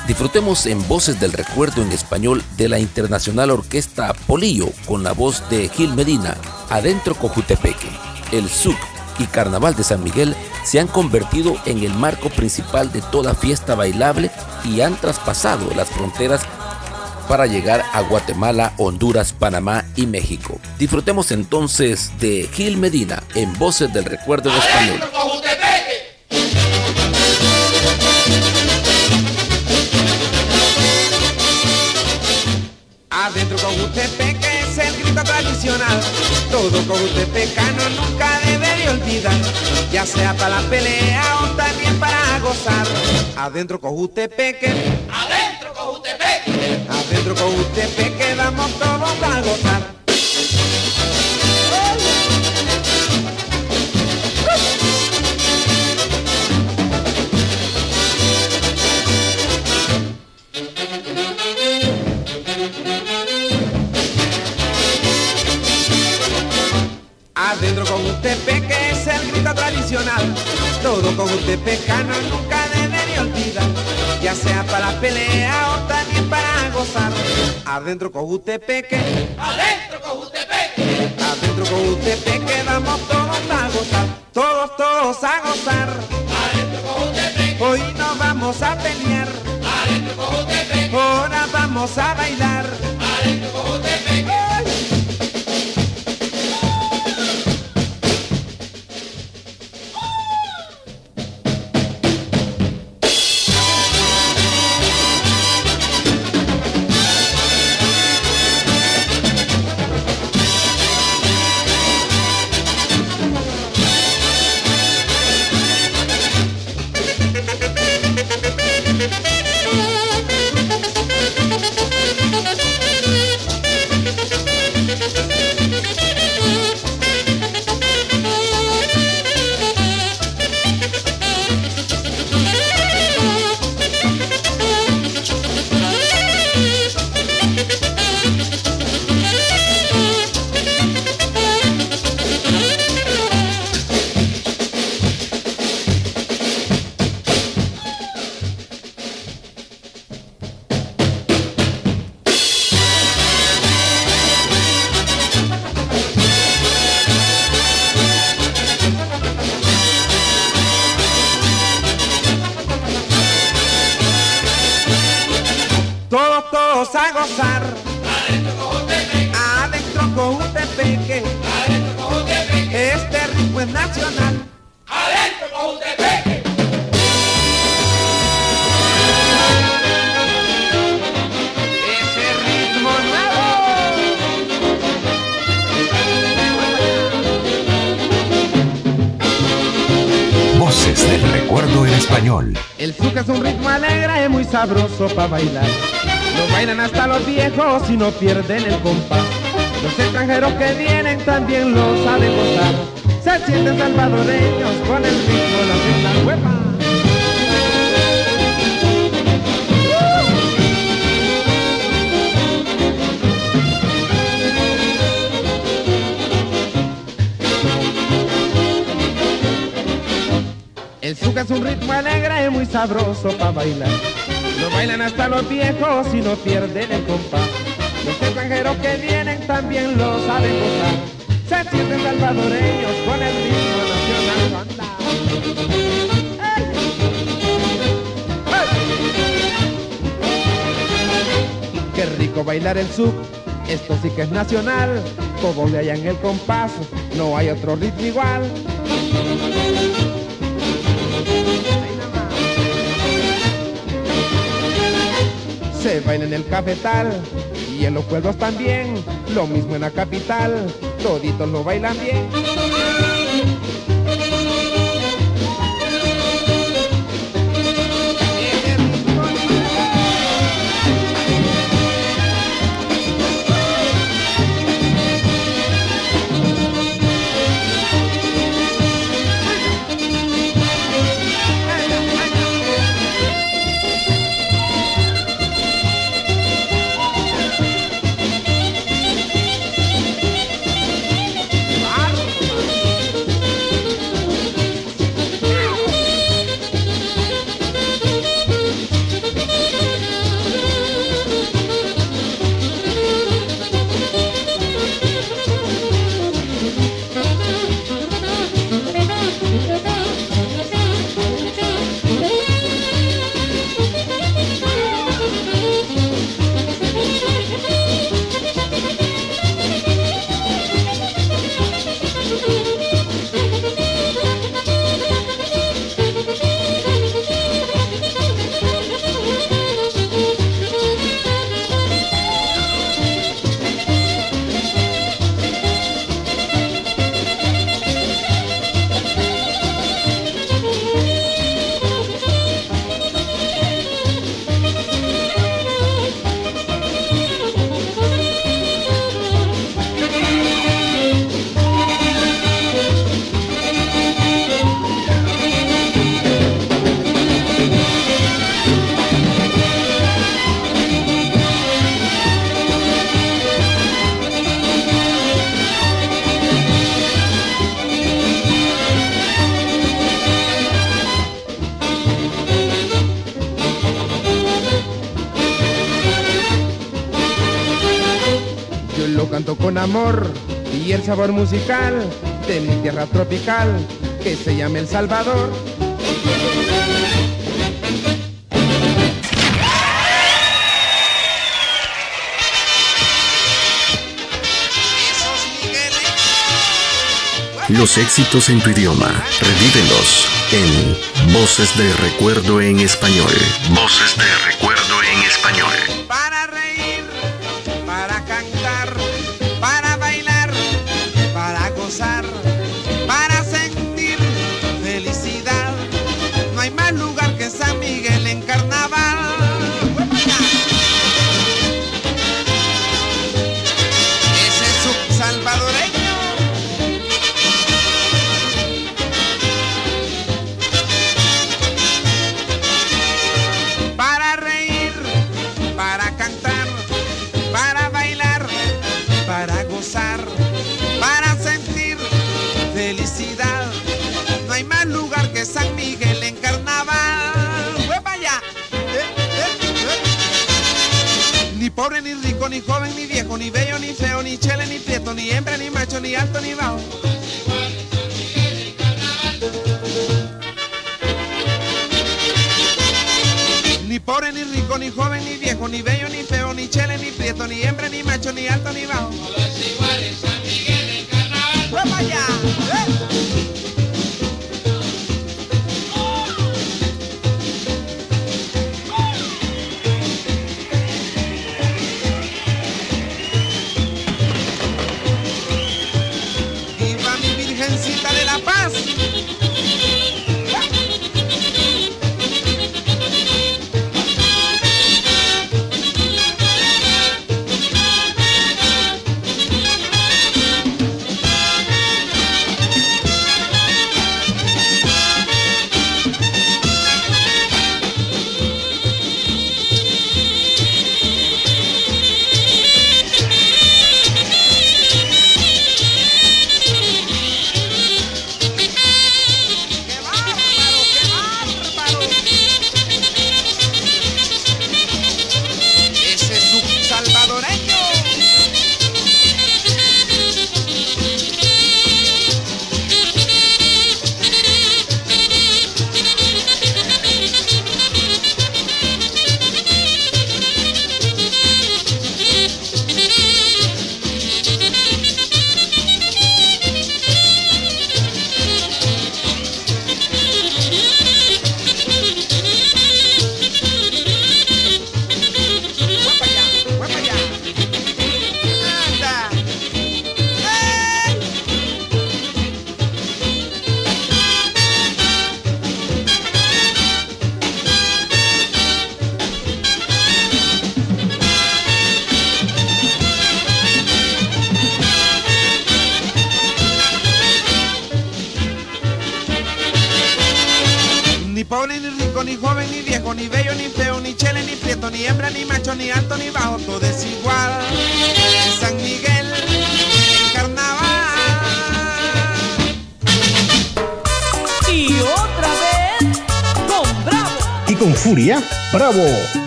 Disfrutemos en Voces del Recuerdo en español de la Internacional Orquesta Polillo con la voz de Gil Medina, Adentro Cojutepeque. El SUC y Carnaval de San Miguel se han convertido en el marco principal de toda fiesta bailable y han traspasado las fronteras para llegar a Guatemala, Honduras, Panamá y México. Disfrutemos entonces de Gil Medina en Voces del Recuerdo en español. Con que es el grito tradicional. Todo con pecano nunca debería olvidar, ya sea para la pelea o también para gozar. Adentro con peque, adentro con peque, adentro con peque, damos todos a gozar. Adentro con usted que es el grito tradicional. Todo con usted pecano nunca debería olvidar. Ya sea para pelea o también para gozar. Adentro con usted peque. Adentro con usted peque. Adentro con usted peque vamos todos a gozar. Todos, todos a gozar. Adentro con usted peque. Hoy no vamos a pelear. Adentro con usted peque. Ahora vamos a bailar. Adentro con pierden el compás. Los extranjeros que vienen también lo saben gozar. Se sienten salvadoreños con el ritmo nacional. ¡Huepa! El zuca es un ritmo alegre y muy sabroso para bailar. Lo bailan hasta los viejos y no pierden el compás. Los extranjeros que vienen también lo saben gozar. Se sienten salvadoreños con el ritmo nacional. Qué rico bailar el sub, esto sí que es nacional. Todos le hallan el compás, no hay otro ritmo igual. Se baila en el cafetal y en los pueblos también. Lo mismo en la capital, toditos lo bailan bien. Sabor musical de mi tierra tropical que se llama El Salvador. Los éxitos en tu idioma, revívelos en Voces de Recuerdo en Español. Voces de Recuerdo en Español.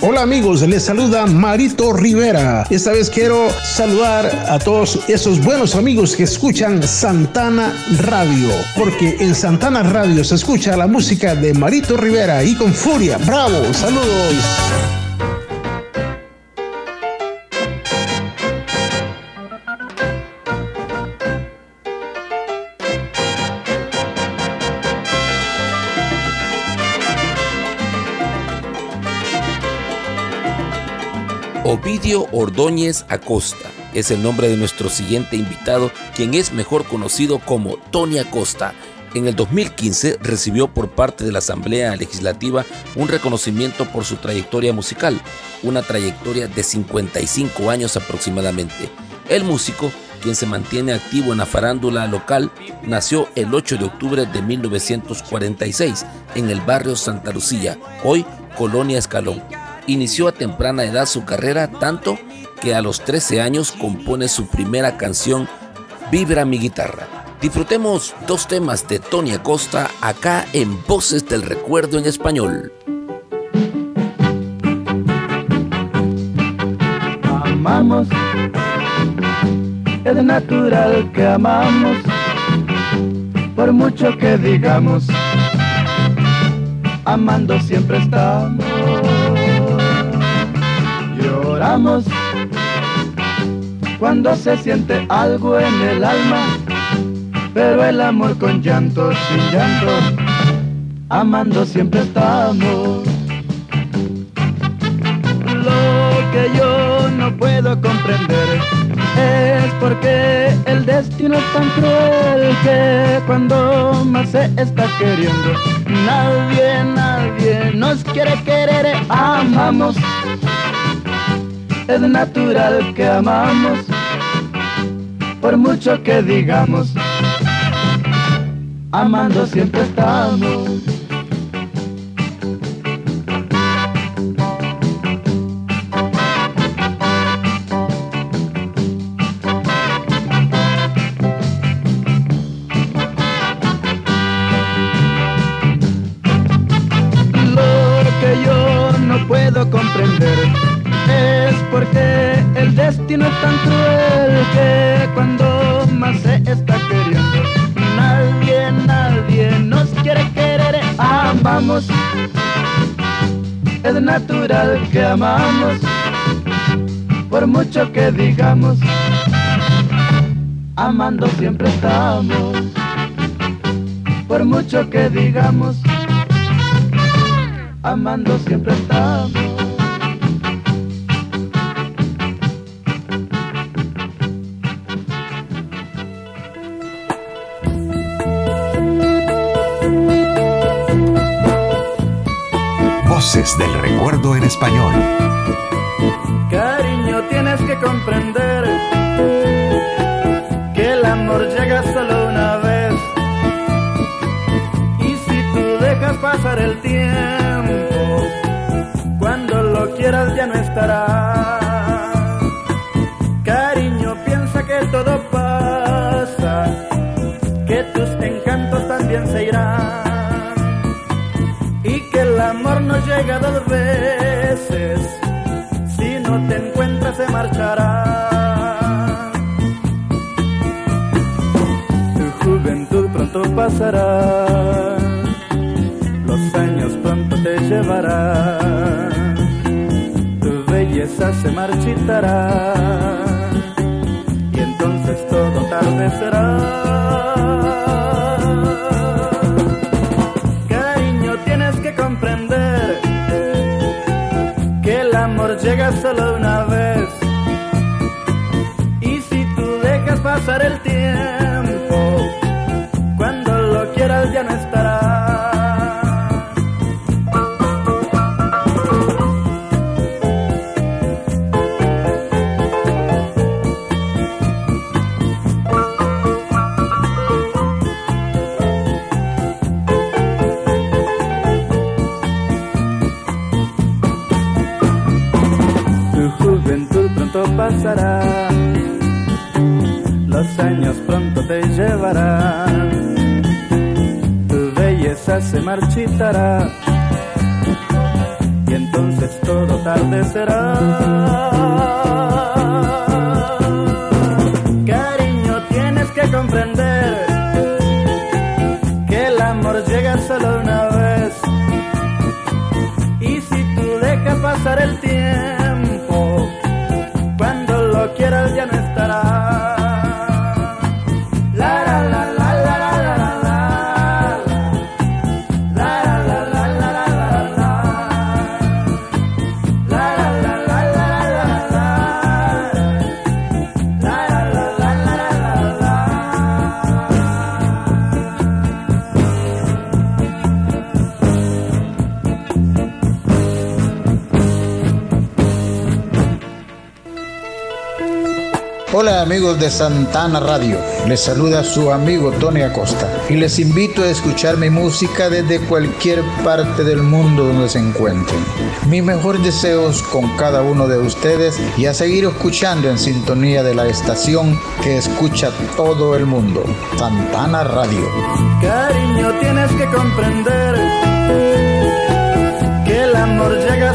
Hola amigos, les saluda Marito Rivera. Esta vez quiero saludar a todos esos buenos amigos que escuchan Santana Radio, porque en Santana Radio se escucha la música de Marito Rivera y con furia. ¡Bravo! ¡Saludos! Ovidio Ordóñez Acosta es el nombre de nuestro siguiente invitado, quien es mejor conocido como Tony Acosta. En el 2015 recibió por parte de la Asamblea Legislativa un reconocimiento por su trayectoria musical, una trayectoria de 55 años aproximadamente. El músico, quien se mantiene activo en la farándula local, nació el 8 de octubre de 1946 en el barrio Santa Lucía, hoy Colonia Escalón. Inició a temprana edad su carrera tanto que a los 13 años compone su primera canción Vibra mi guitarra. Disfrutemos dos temas de Tony Acosta acá en Voces del Recuerdo en español. amamos, es natural que amamos, por mucho que digamos, amando siempre estamos. Lloramos cuando se siente algo en el alma, pero el amor con llanto, sin llanto, amando siempre estamos. Lo que yo no puedo comprender es porque el destino es tan cruel que cuando más se está queriendo, nadie, nadie nos quiere querer, amamos. Es natural que amamos, por mucho que digamos, amando siempre estamos. Es natural que amamos, por mucho que digamos, amando siempre estamos. Por mucho que digamos, amando siempre estamos. Del recuerdo en español. Cariño, tienes que comprender que el amor llega solo una vez. Y si tú dejas pasar el tiempo, cuando lo quieras ya no estará. Cariño, piensa que todo pasa, que tus encantos también se irán. Llega dos veces, si no te encuentras se marchará. Tu juventud pronto pasará, los años pronto te llevarán, tu belleza se marchitará, y entonces todo tarde será. El amor llega solo una vez. Y si tú dejas pasar el tiempo, cuando lo quieras ya no estará. Santana Radio, les saluda su amigo Tony Acosta y les invito a escuchar mi música desde cualquier parte del mundo donde se encuentren. Mis mejores deseos con cada uno de ustedes y a seguir escuchando en sintonía de la estación que escucha todo el mundo, Santana Radio. Cariño, tienes que comprender que el amor llega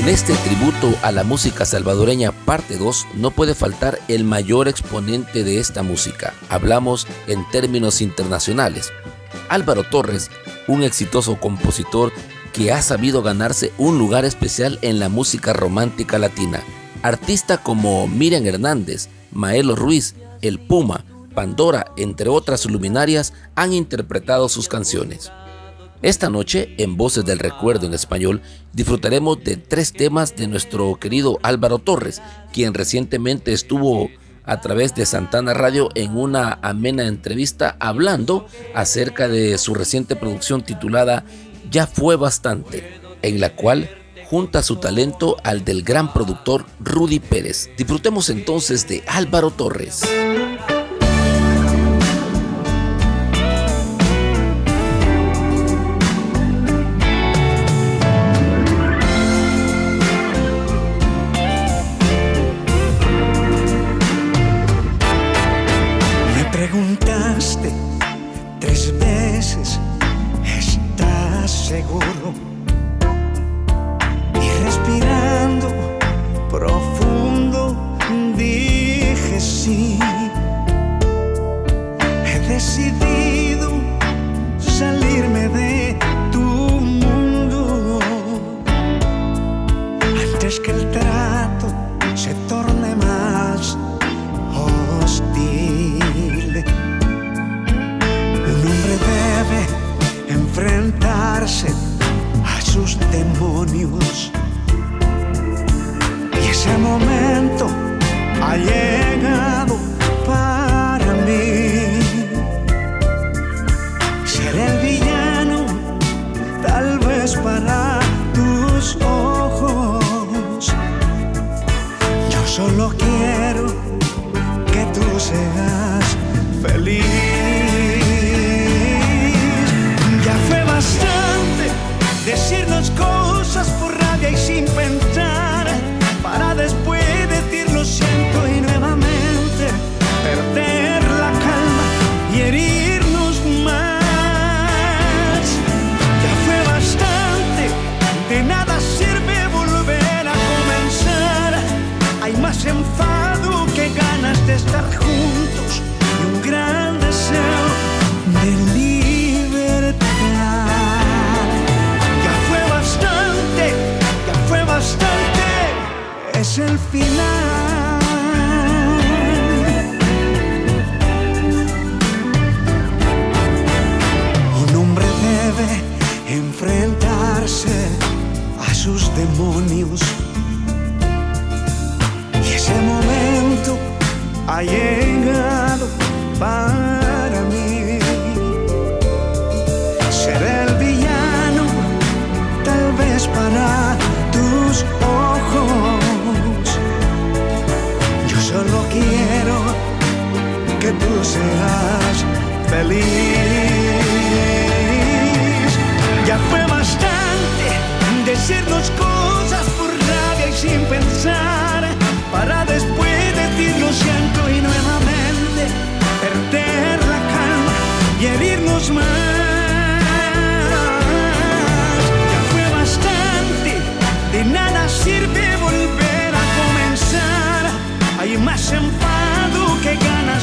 En este tributo a la música salvadoreña parte 2 no puede faltar el mayor exponente de esta música. Hablamos en términos internacionales. Álvaro Torres, un exitoso compositor que ha sabido ganarse un lugar especial en la música romántica latina. Artistas como Miriam Hernández, Maelo Ruiz, El Puma, Pandora, entre otras luminarias, han interpretado sus canciones. Esta noche, en Voces del Recuerdo en español, disfrutaremos de tres temas de nuestro querido Álvaro Torres, quien recientemente estuvo a través de Santana Radio en una amena entrevista hablando acerca de su reciente producción titulada Ya fue bastante, en la cual junta su talento al del gran productor Rudy Pérez. Disfrutemos entonces de Álvaro Torres.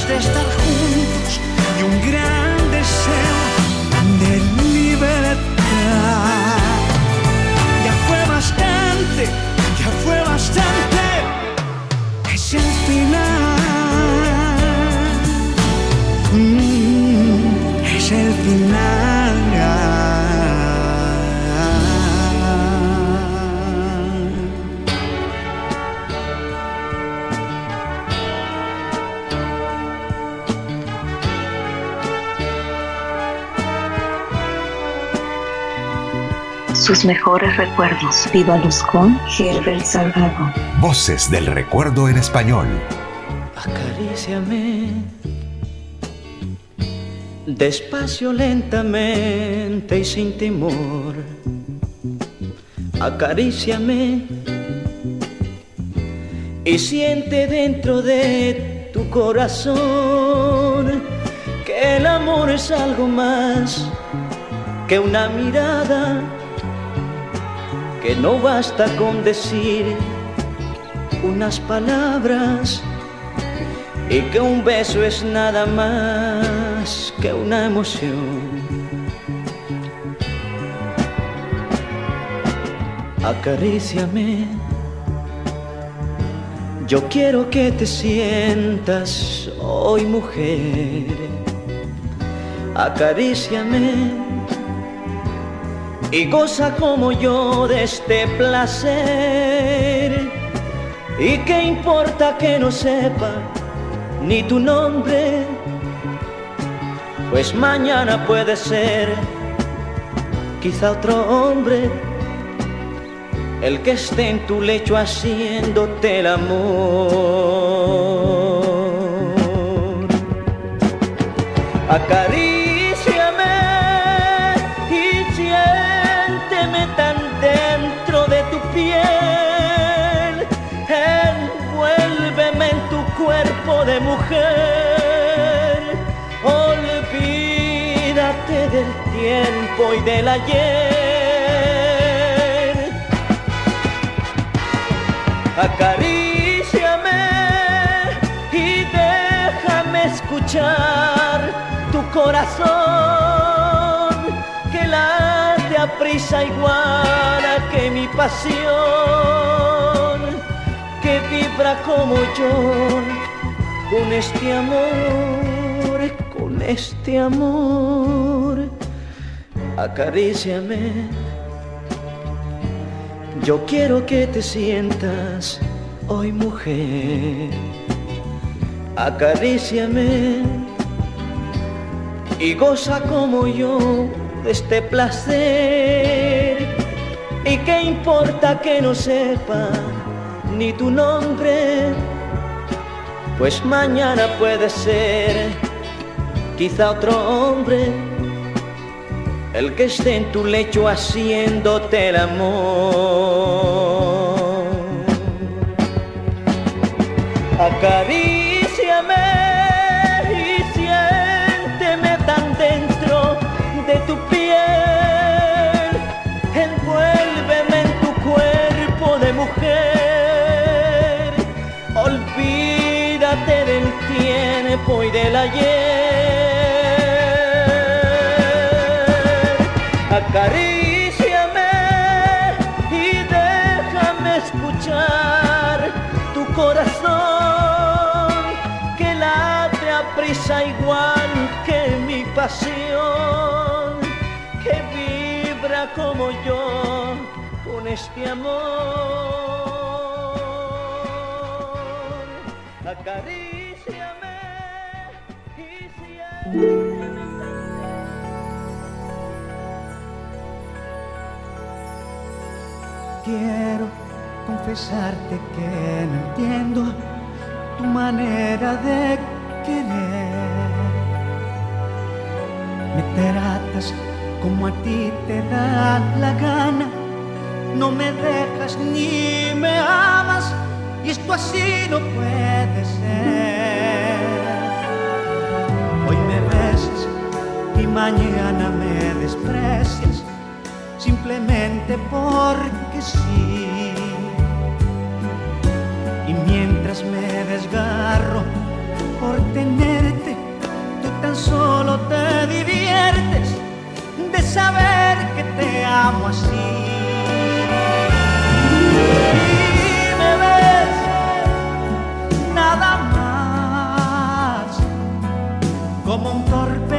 De estar Sus mejores recuerdos. Viva Luz con Herbert Salgado. Voces del recuerdo en español. Acaríciame despacio, lentamente y sin temor. Acaríciame y siente dentro de tu corazón que el amor es algo más que una mirada, que no basta con decir unas palabras y que un beso es nada más que una emoción. Acaríciame, yo quiero que te sientas hoy mujer. Acaríciame y goza como yo de este placer. ¿Y qué importa que no sepa ni tu nombre? Pues mañana puede ser quizá otro hombre el que esté en tu lecho haciéndote el amor. Acaríciame mujer. Olvídate del tiempo y del ayer. Acaríciame y déjame escuchar tu corazón que late a prisa igual a que mi pasión que vibra como yo con este amor, con este amor. Acaríciame. Yo quiero que te sientas hoy mujer. Acaríciame y goza como yo de este placer. ¿Y qué importa que no sepa ni tu nombre? Pues mañana puede ser quizá otro hombre el que esté en tu lecho haciéndote el amor. Acaríciame ayer. Acaríciame y déjame escuchar tu corazón que late a prisa igual que mi pasión, que vibra como yo con este amor. Acaríciame confesarte que no entiendo tu manera de querer. Me tratas como a ti te da la gana, no me dejas ni me amas y esto así no puede ser. Hoy me besas y mañana me desprecias simplemente porque sí. Me desgarro por tenerte, tú tan solo te diviertes de saber que te amo así. Y me ves nada más como un torpe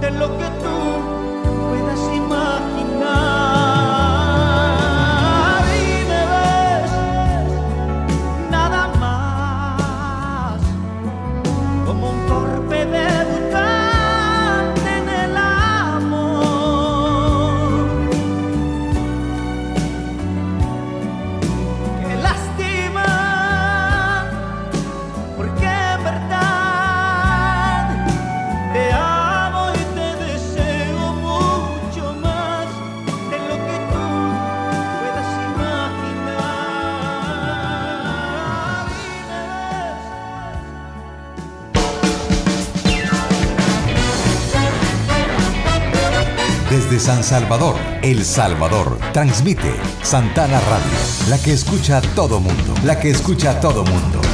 de lo que tú San Salvador, El Salvador, transmite Santana Radio, la que escucha a todo mundo, la que escucha a todo mundo.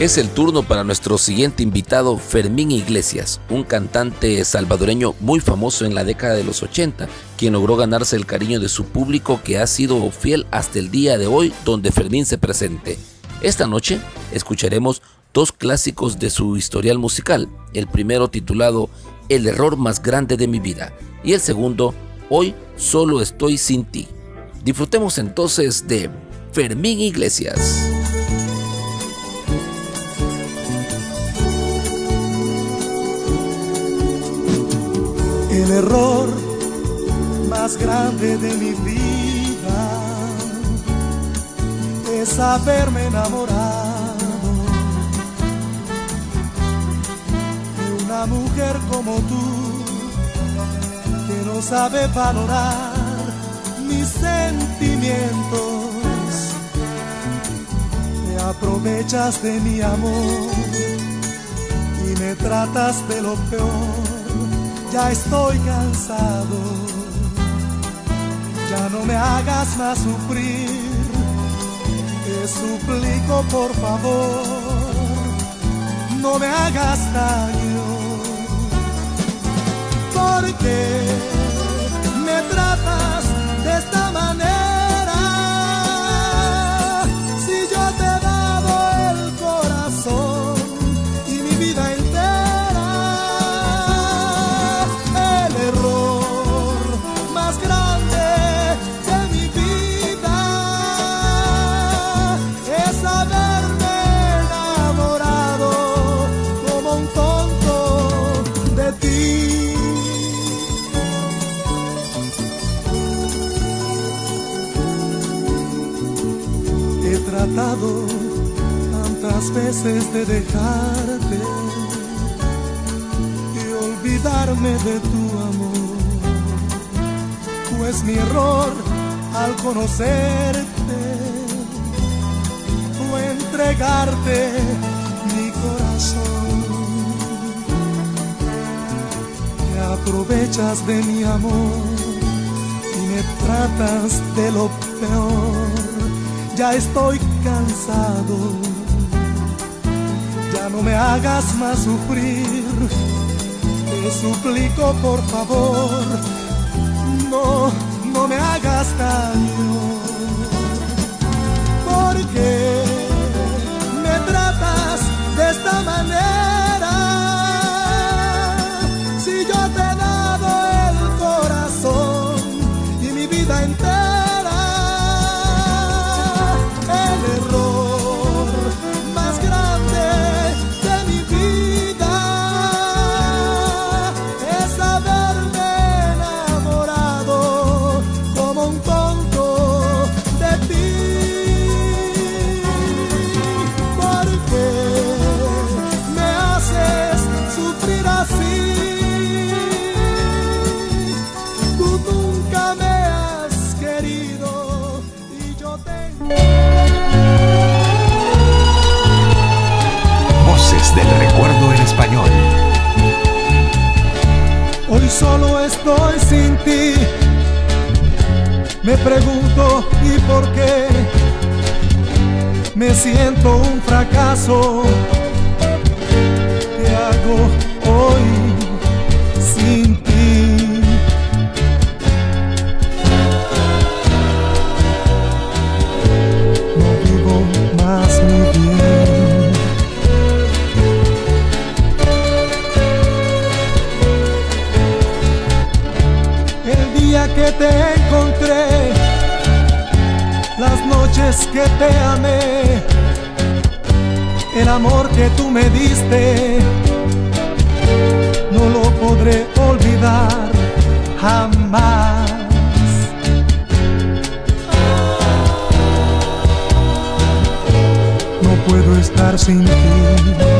Es el turno para nuestro siguiente invitado, Fermín Iglesias, un cantante salvadoreño muy famoso en la década de los 80, quien logró ganarse el cariño de su público que ha sido fiel hasta el día de hoy donde Fermín se presente. Esta noche escucharemos dos clásicos de su historial musical, el primero titulado El error más grande de mi vida y el segundo, Hoy solo estoy sin ti. Disfrutemos entonces de Fermín Iglesias. El error más grande de mi vida es haberme enamorado de una mujer como tú que no sabe valorar mis sentimientos. Te aprovechas de mi amor y me tratas de lo peor. Ya estoy cansado, ya no me hagas más sufrir. Te suplico por favor, no me hagas daño. Porque me tratas de esta manera. De dejarte y olvidarme de tu amor. Pues mi error al conocerte fue entregarte mi corazón. Te aprovechas de mi amor y me tratas de lo peor. Ya estoy cansado, no me hagas más sufrir. Te suplico por favor, no, no me hagas daño. Estoy sin ti. Me pregunto ¿y por qué? Me siento un fracaso. Noches que te amé, el amor que tú me diste, no lo podré olvidar jamás. No puedo estar sin ti.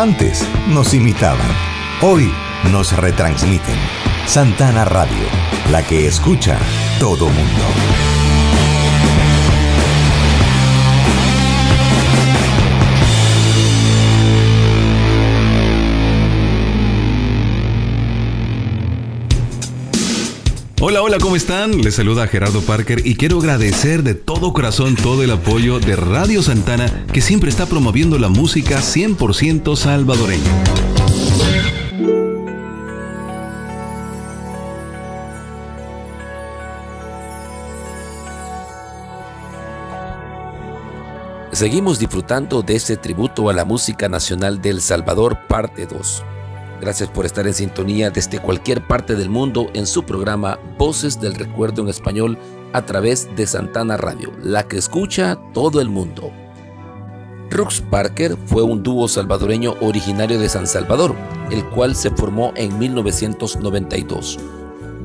Antes nos imitaban, hoy nos retransmiten. Santana Radio, la que escucha todo mundo. Hola, hola, ¿cómo están? Les saluda Gerardo Parker y quiero agradecer de todo corazón todo el apoyo de Radio Santana que siempre está promoviendo la música 100% salvadoreña. Seguimos disfrutando de este tributo a la música nacional del Salvador, parte 2. Gracias por estar en sintonía desde cualquier parte del mundo en su programa Voces del Recuerdo en Español a través de Santana Radio, la que escucha todo el mundo. Rux Parker fue un dúo salvadoreño originario de San Salvador, el cual se formó en 1992.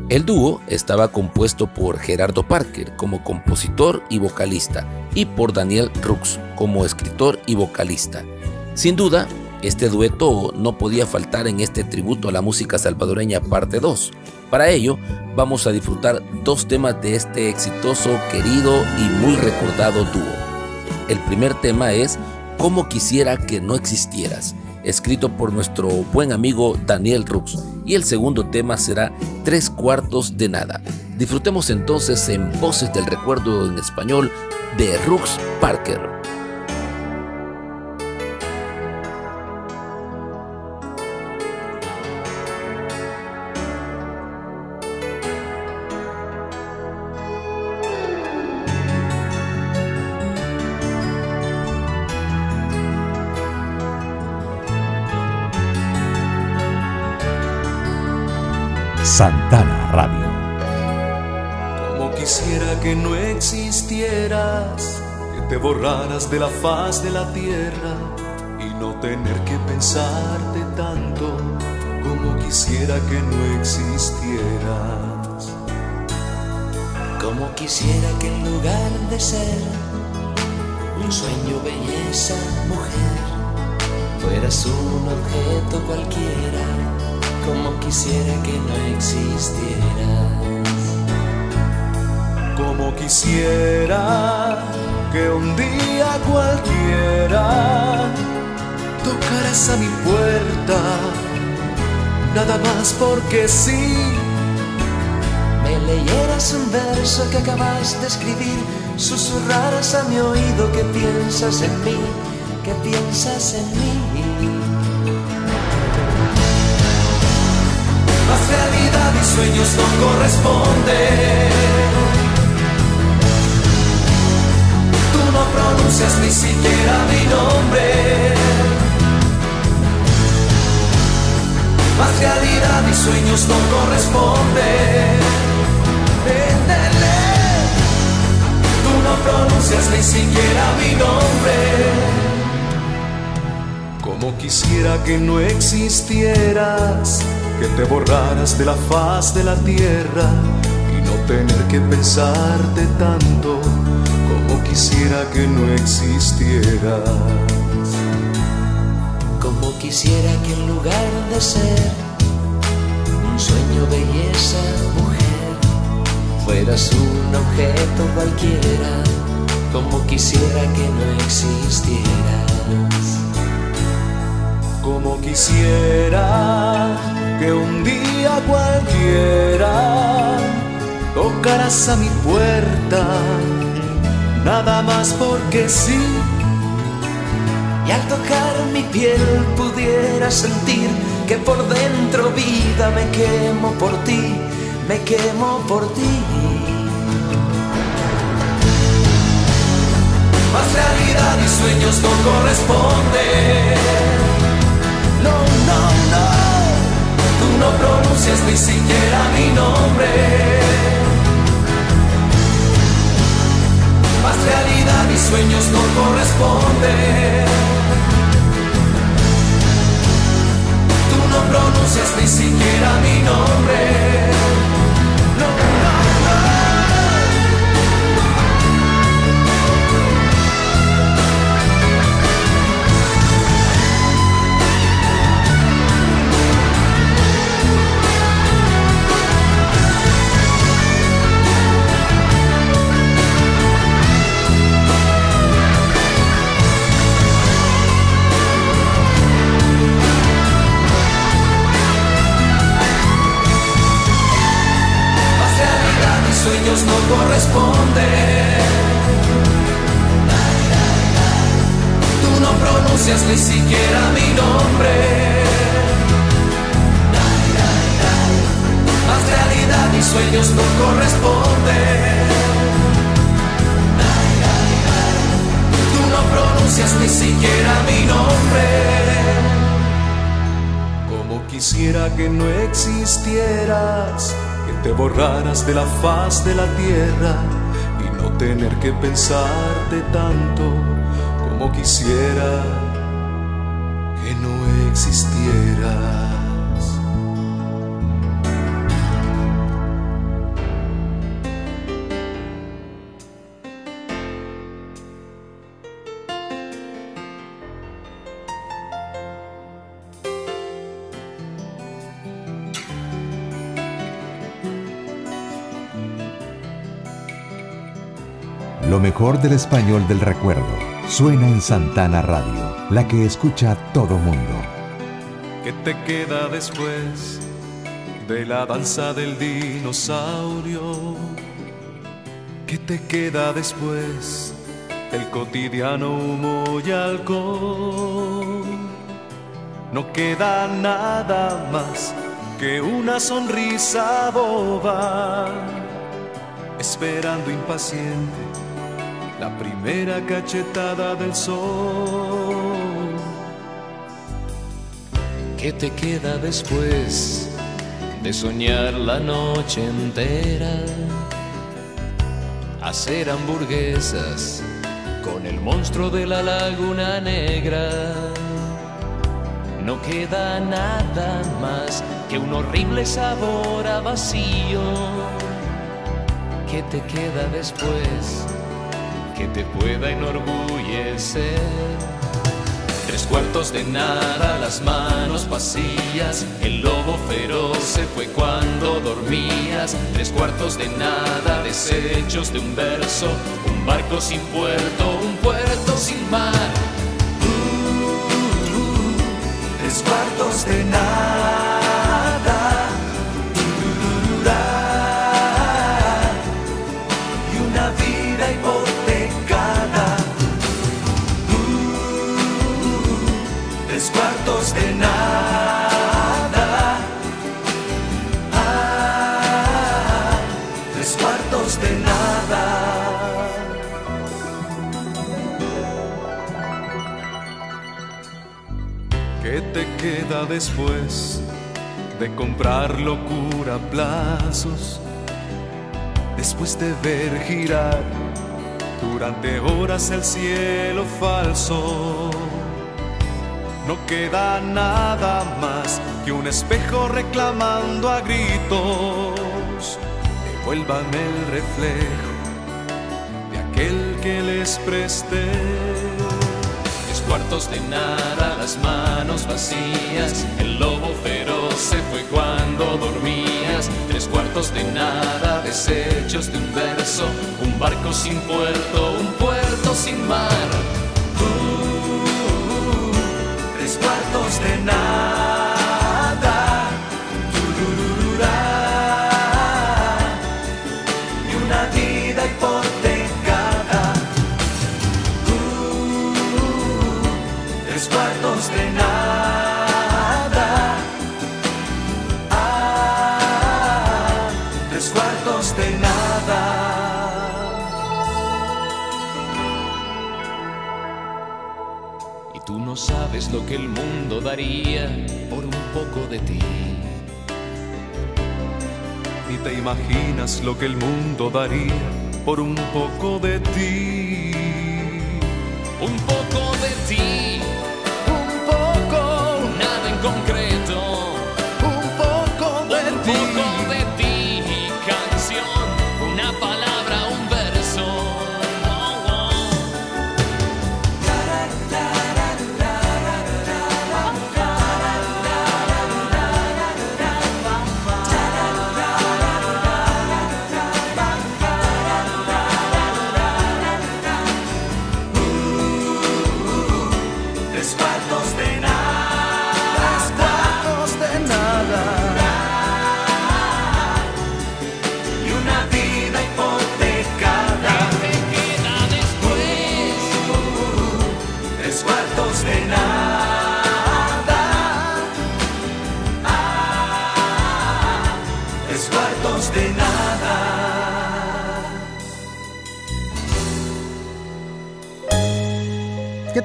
El dúo estaba compuesto por Gerardo Parker como compositor y vocalista y por Daniel Rux como escritor y vocalista. Sin duda, este dueto no podía faltar en este tributo a la música salvadoreña parte 2. Para ello, vamos a disfrutar dos temas de este exitoso, querido y muy recordado dúo. El primer tema es Como quisiera que no existieras, escrito por nuestro buen amigo Daniel Rux, y el segundo tema será Tres cuartos de nada. Disfrutemos entonces en Voces del Recuerdo en español de Rux Parker. Santana Radio. Como quisiera que no existieras, que te borraras de la faz de la tierra y no tener que pensarte tanto. Como quisiera que no existieras. Como quisiera que en lugar de ser un sueño, belleza, mujer, fueras un objeto cualquiera. Como quisiera que no existieras. Como quisiera que un día cualquiera tocaras a mi puerta, nada más porque sí. Me leyeras un verso que acabas de escribir, susurraras a mi oído que piensas en mí, que piensas en mí. Realidad y sueños no corresponden. Tú no pronuncias ni siquiera mi nombre. Más realidad y sueños no corresponden. Entendé. Tú no pronuncias ni siquiera mi nombre. Como quisiera que no existieras, que te borraras de la faz de la tierra y no tener que pensarte tanto. Como quisiera que no existieras. Como quisiera que en lugar de ser un sueño, belleza, mujer, fueras un objeto cualquiera. Como quisiera que no existieras. Como quisiera que un día cualquiera tocaras a mi puerta, nada más porque sí. Y al tocar mi piel pudiera sentir que por dentro vida me quemo por ti, me quemo por ti. Más realidad y sueños no corresponden. No, no, no. Tú no pronuncias ni siquiera mi nombre. Más realidad y sueños no corresponden. Tú no pronuncias ni siquiera mi nombre. No corresponden. Tú no pronuncias ni siquiera mi nombre. Más realidad y sueños no corresponden. Tú no pronuncias ni siquiera mi nombre. Como quisiera que no existieras, te borraras de la faz de la tierra y no tener que pensarte tanto. Como quisiera que no existieras. Mejor del español del recuerdo suena en Santana Radio, la que escucha todo mundo. ¿Qué te queda después de la danza del dinosaurio? ¿Qué te queda después del cotidiano humo y alcohol? No queda nada más que una sonrisa boba, esperando impaciente la primera cachetada del sol. ¿Qué te queda después de soñar la noche entera? Hacer hamburguesas con el monstruo de la laguna negra. No queda nada más que un horrible sabor a vacío. ¿Qué te queda después que te pueda enorgullecer? Tres cuartos de nada, las manos vacías. El lobo feroz se fue cuando dormías. Tres cuartos de nada, desechos de un verso. Un barco sin puerto, un puerto sin mar. Tres cuartos de nada. Después de comprar locura a plazos? Después de ver girar durante horas el cielo falso. No queda nada más que un espejo reclamando a gritos. Devuélvame el reflejo de aquel que les presté. Cuartos de nada, las manos vacías. El lobo feroz se fue cuando dormías. Tres cuartos de nada, desechos de un verso. Un barco sin puerto, un puerto sin mar. Tres cuartos de nada. Lo que el mundo daría por un poco de ti. Ni te imaginas lo que el mundo daría por un poco de ti. Un poco de ti, un poco, nada en concreto.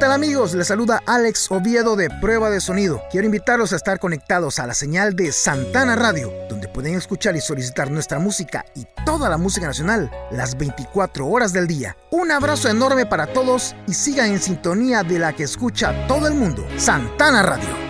Tal amigos? Les saluda Alex Oviedo de Prueba de Sonido. Quiero invitarlos a estar conectados a la señal de Santana Radio, donde pueden escuchar y solicitar nuestra música y toda la música nacional las 24 horas del día. Un abrazo enorme para todos y sigan en sintonía de la que escucha todo el mundo, Santana Radio.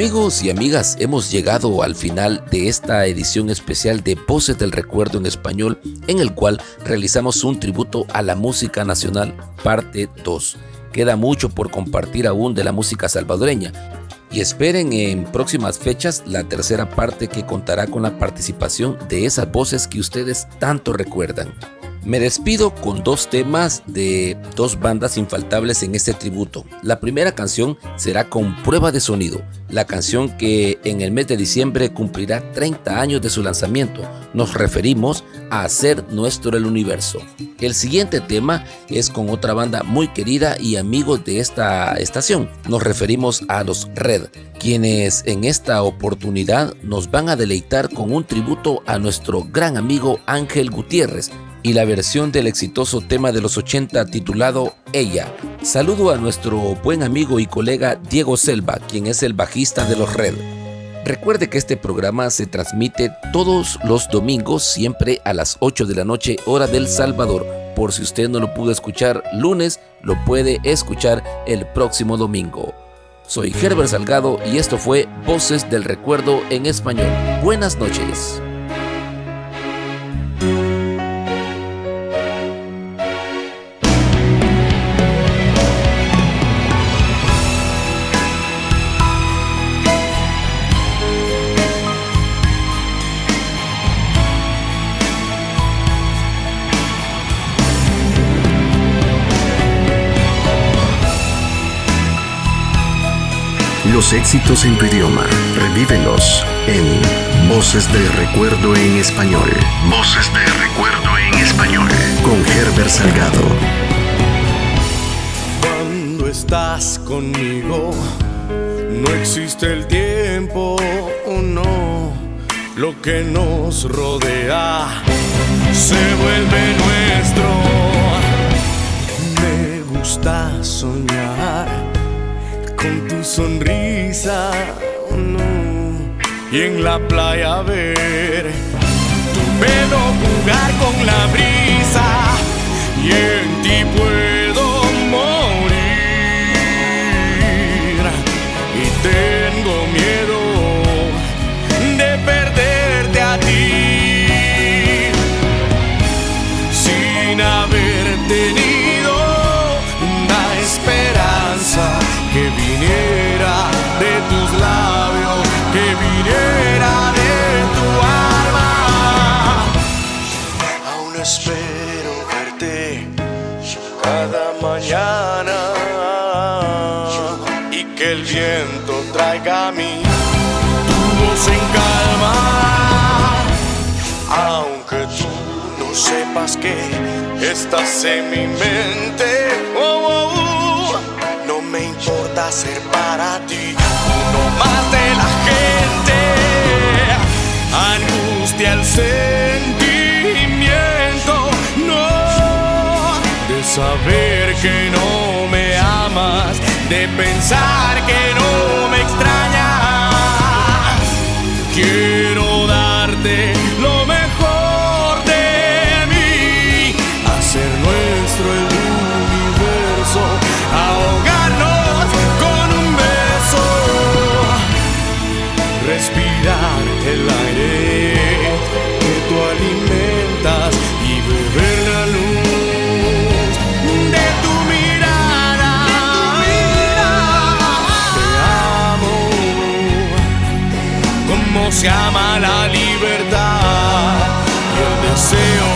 Amigos y amigas, hemos llegado al final de esta edición especial de Voces del Recuerdo en Español, en el cual realizamos un tributo a la música nacional, parte 2. Queda mucho por compartir aún de la música salvadoreña. Y esperen en próximas fechas la tercera parte que contará con la participación de esas voces que ustedes tanto recuerdan. Me despido con dos temas de dos bandas infaltables en este tributo. La primera canción será con prueba de sonido, la canción que en el mes de diciembre cumplirá 30 años de su lanzamiento. Nos referimos a Hacer Nuestro el Universo. El siguiente tema es con otra banda muy querida y amigos de esta estación. Nos referimos a los Red, quienes en esta oportunidad nos van a deleitar con un tributo a nuestro gran amigo Ángel Gutiérrez y la versión del exitoso tema de los 80 titulado Ella. Saludo a nuestro buen amigo y colega Diego Selva, quien es el bajista de los Red. Recuerde que este programa se transmite todos los domingos, siempre a las 8 de la noche, hora del Salvador. Por si usted no lo pudo escuchar lunes, lo puede escuchar el próximo domingo. Soy Herbert Salgado y esto fue Voces del Recuerdo en Español. Buenas noches. Los éxitos en tu idioma, revívelos en Voces de Recuerdo en Español. Voces de Recuerdo en Español. Con Herbert Salgado. Cuando estás conmigo, no existe el tiempo, oh no. Lo que nos rodea se vuelve nuestro. Me gusta soñar con tu sonrisa, oh. Y en la playa ver tu pelo jugar con la brisa. Y en ti puedo viento traiga a mí tu voz en calma. Aunque tú no sepas que estás en mi mente, oh, oh, oh, no me importa ser para ti uno más de la gente. Angustia el sentimiento, no, de saber que no de pensar que no me se ama la libertad. Y el deseo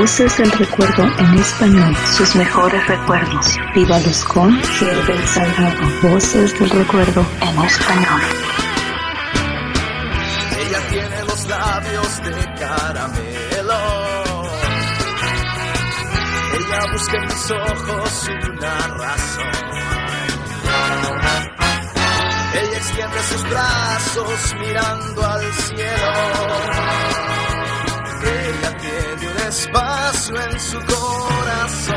Voces del recuerdo en español. Sus mejores recuerdos. Vívalos con Herbert Salgado. Voces del recuerdo en español. Ella tiene los labios de caramelo. Ella busca en mis ojos una razón. Ella extiende sus brazos mirando al cielo. Espacio en su corazón.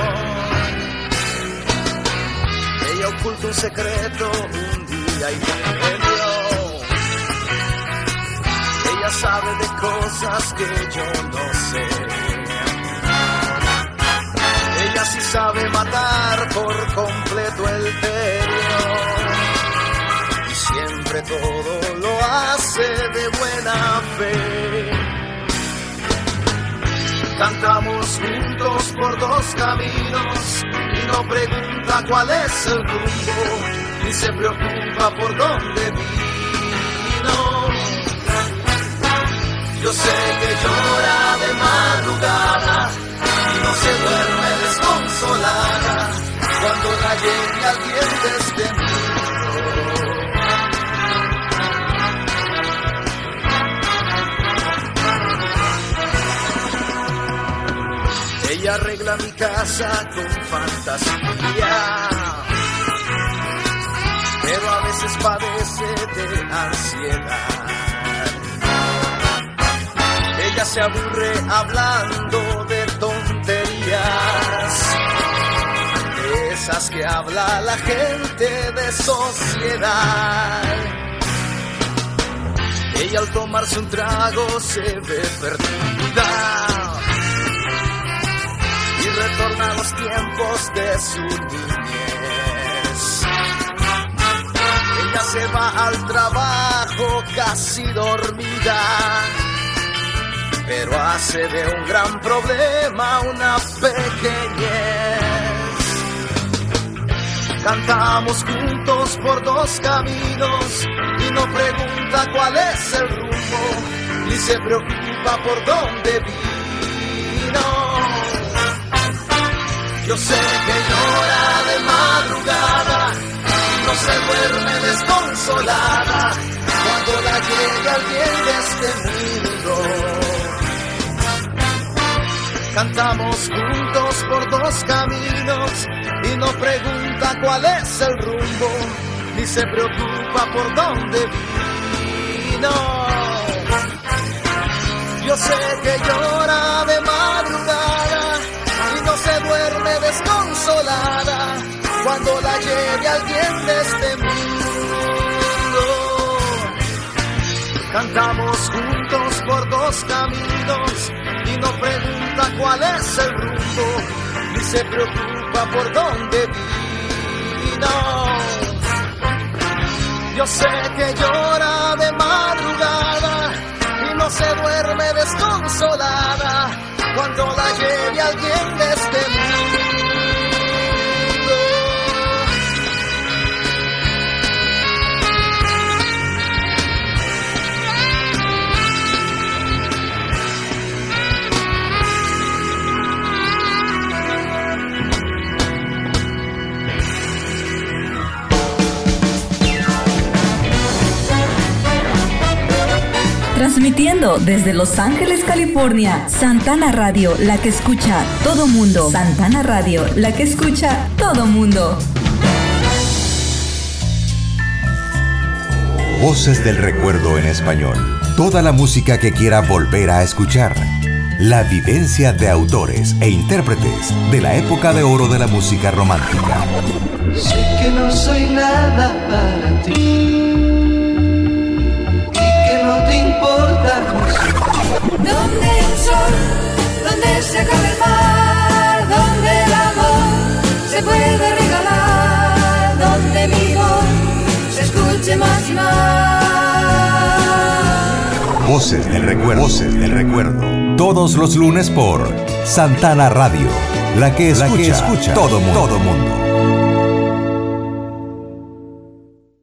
Ella oculta un secreto un día y medio. Ella sabe de cosas que yo no sé. Ella sí sabe matar por completo el tedio. Y siempre todo lo hace de buena fe. Cantamos juntos por dos caminos y no pregunta cuál es el rumbo, ni se preocupa por dónde vino. Yo sé que llora de madrugada y no se duerme desconsolada cuando la llegue al dientes de mí. Arregla mi casa con fantasía, pero a veces padece de ansiedad. Ella se aburre hablando de tonterías, es cosas que habla la gente de sociedad. Ella al tomarse un trago se ve perdida retorna a los tiempos de su niñez. Ella se va al trabajo casi dormida, pero hace de un gran problema una pequeñez. Cantamos juntos por dos caminos y no pregunta cuál es el rumbo, ni se preocupa por dónde vino. Yo sé que llora de madrugada, no se duerme desconsolada cuando la llegue alguien de este mundo. Cantamos juntos por dos caminos y no pregunta cuál es el rumbo, ni se preocupa por dónde vino. Yo sé que llora de madrugada desconsolada cuando la lleve alguien de este mundo. Cantamos juntos por dos caminos y no pregunta cuál es el rumbo, ni se preocupa por dónde vino. Yo sé que llora de madrugada y no se duerme desconsolada cuando la lleve alguien Transmitiendo desde Los Ángeles, California, Santana Radio, la que escucha todo mundo. Santana Radio, la que escucha todo mundo. Voces del recuerdo en español. Toda la música que quiera volver a escuchar. La vivencia de autores e intérpretes de la época de oro de la música romántica. Sé que no soy nada para ti se acaba el mar, donde el amor se puede regalar, donde mi voz se escuche más y más. Voces del recuerdo. Voces del recuerdo. Todos los lunes por Santana Radio. La que escucha, todo mundo. Todo mundo.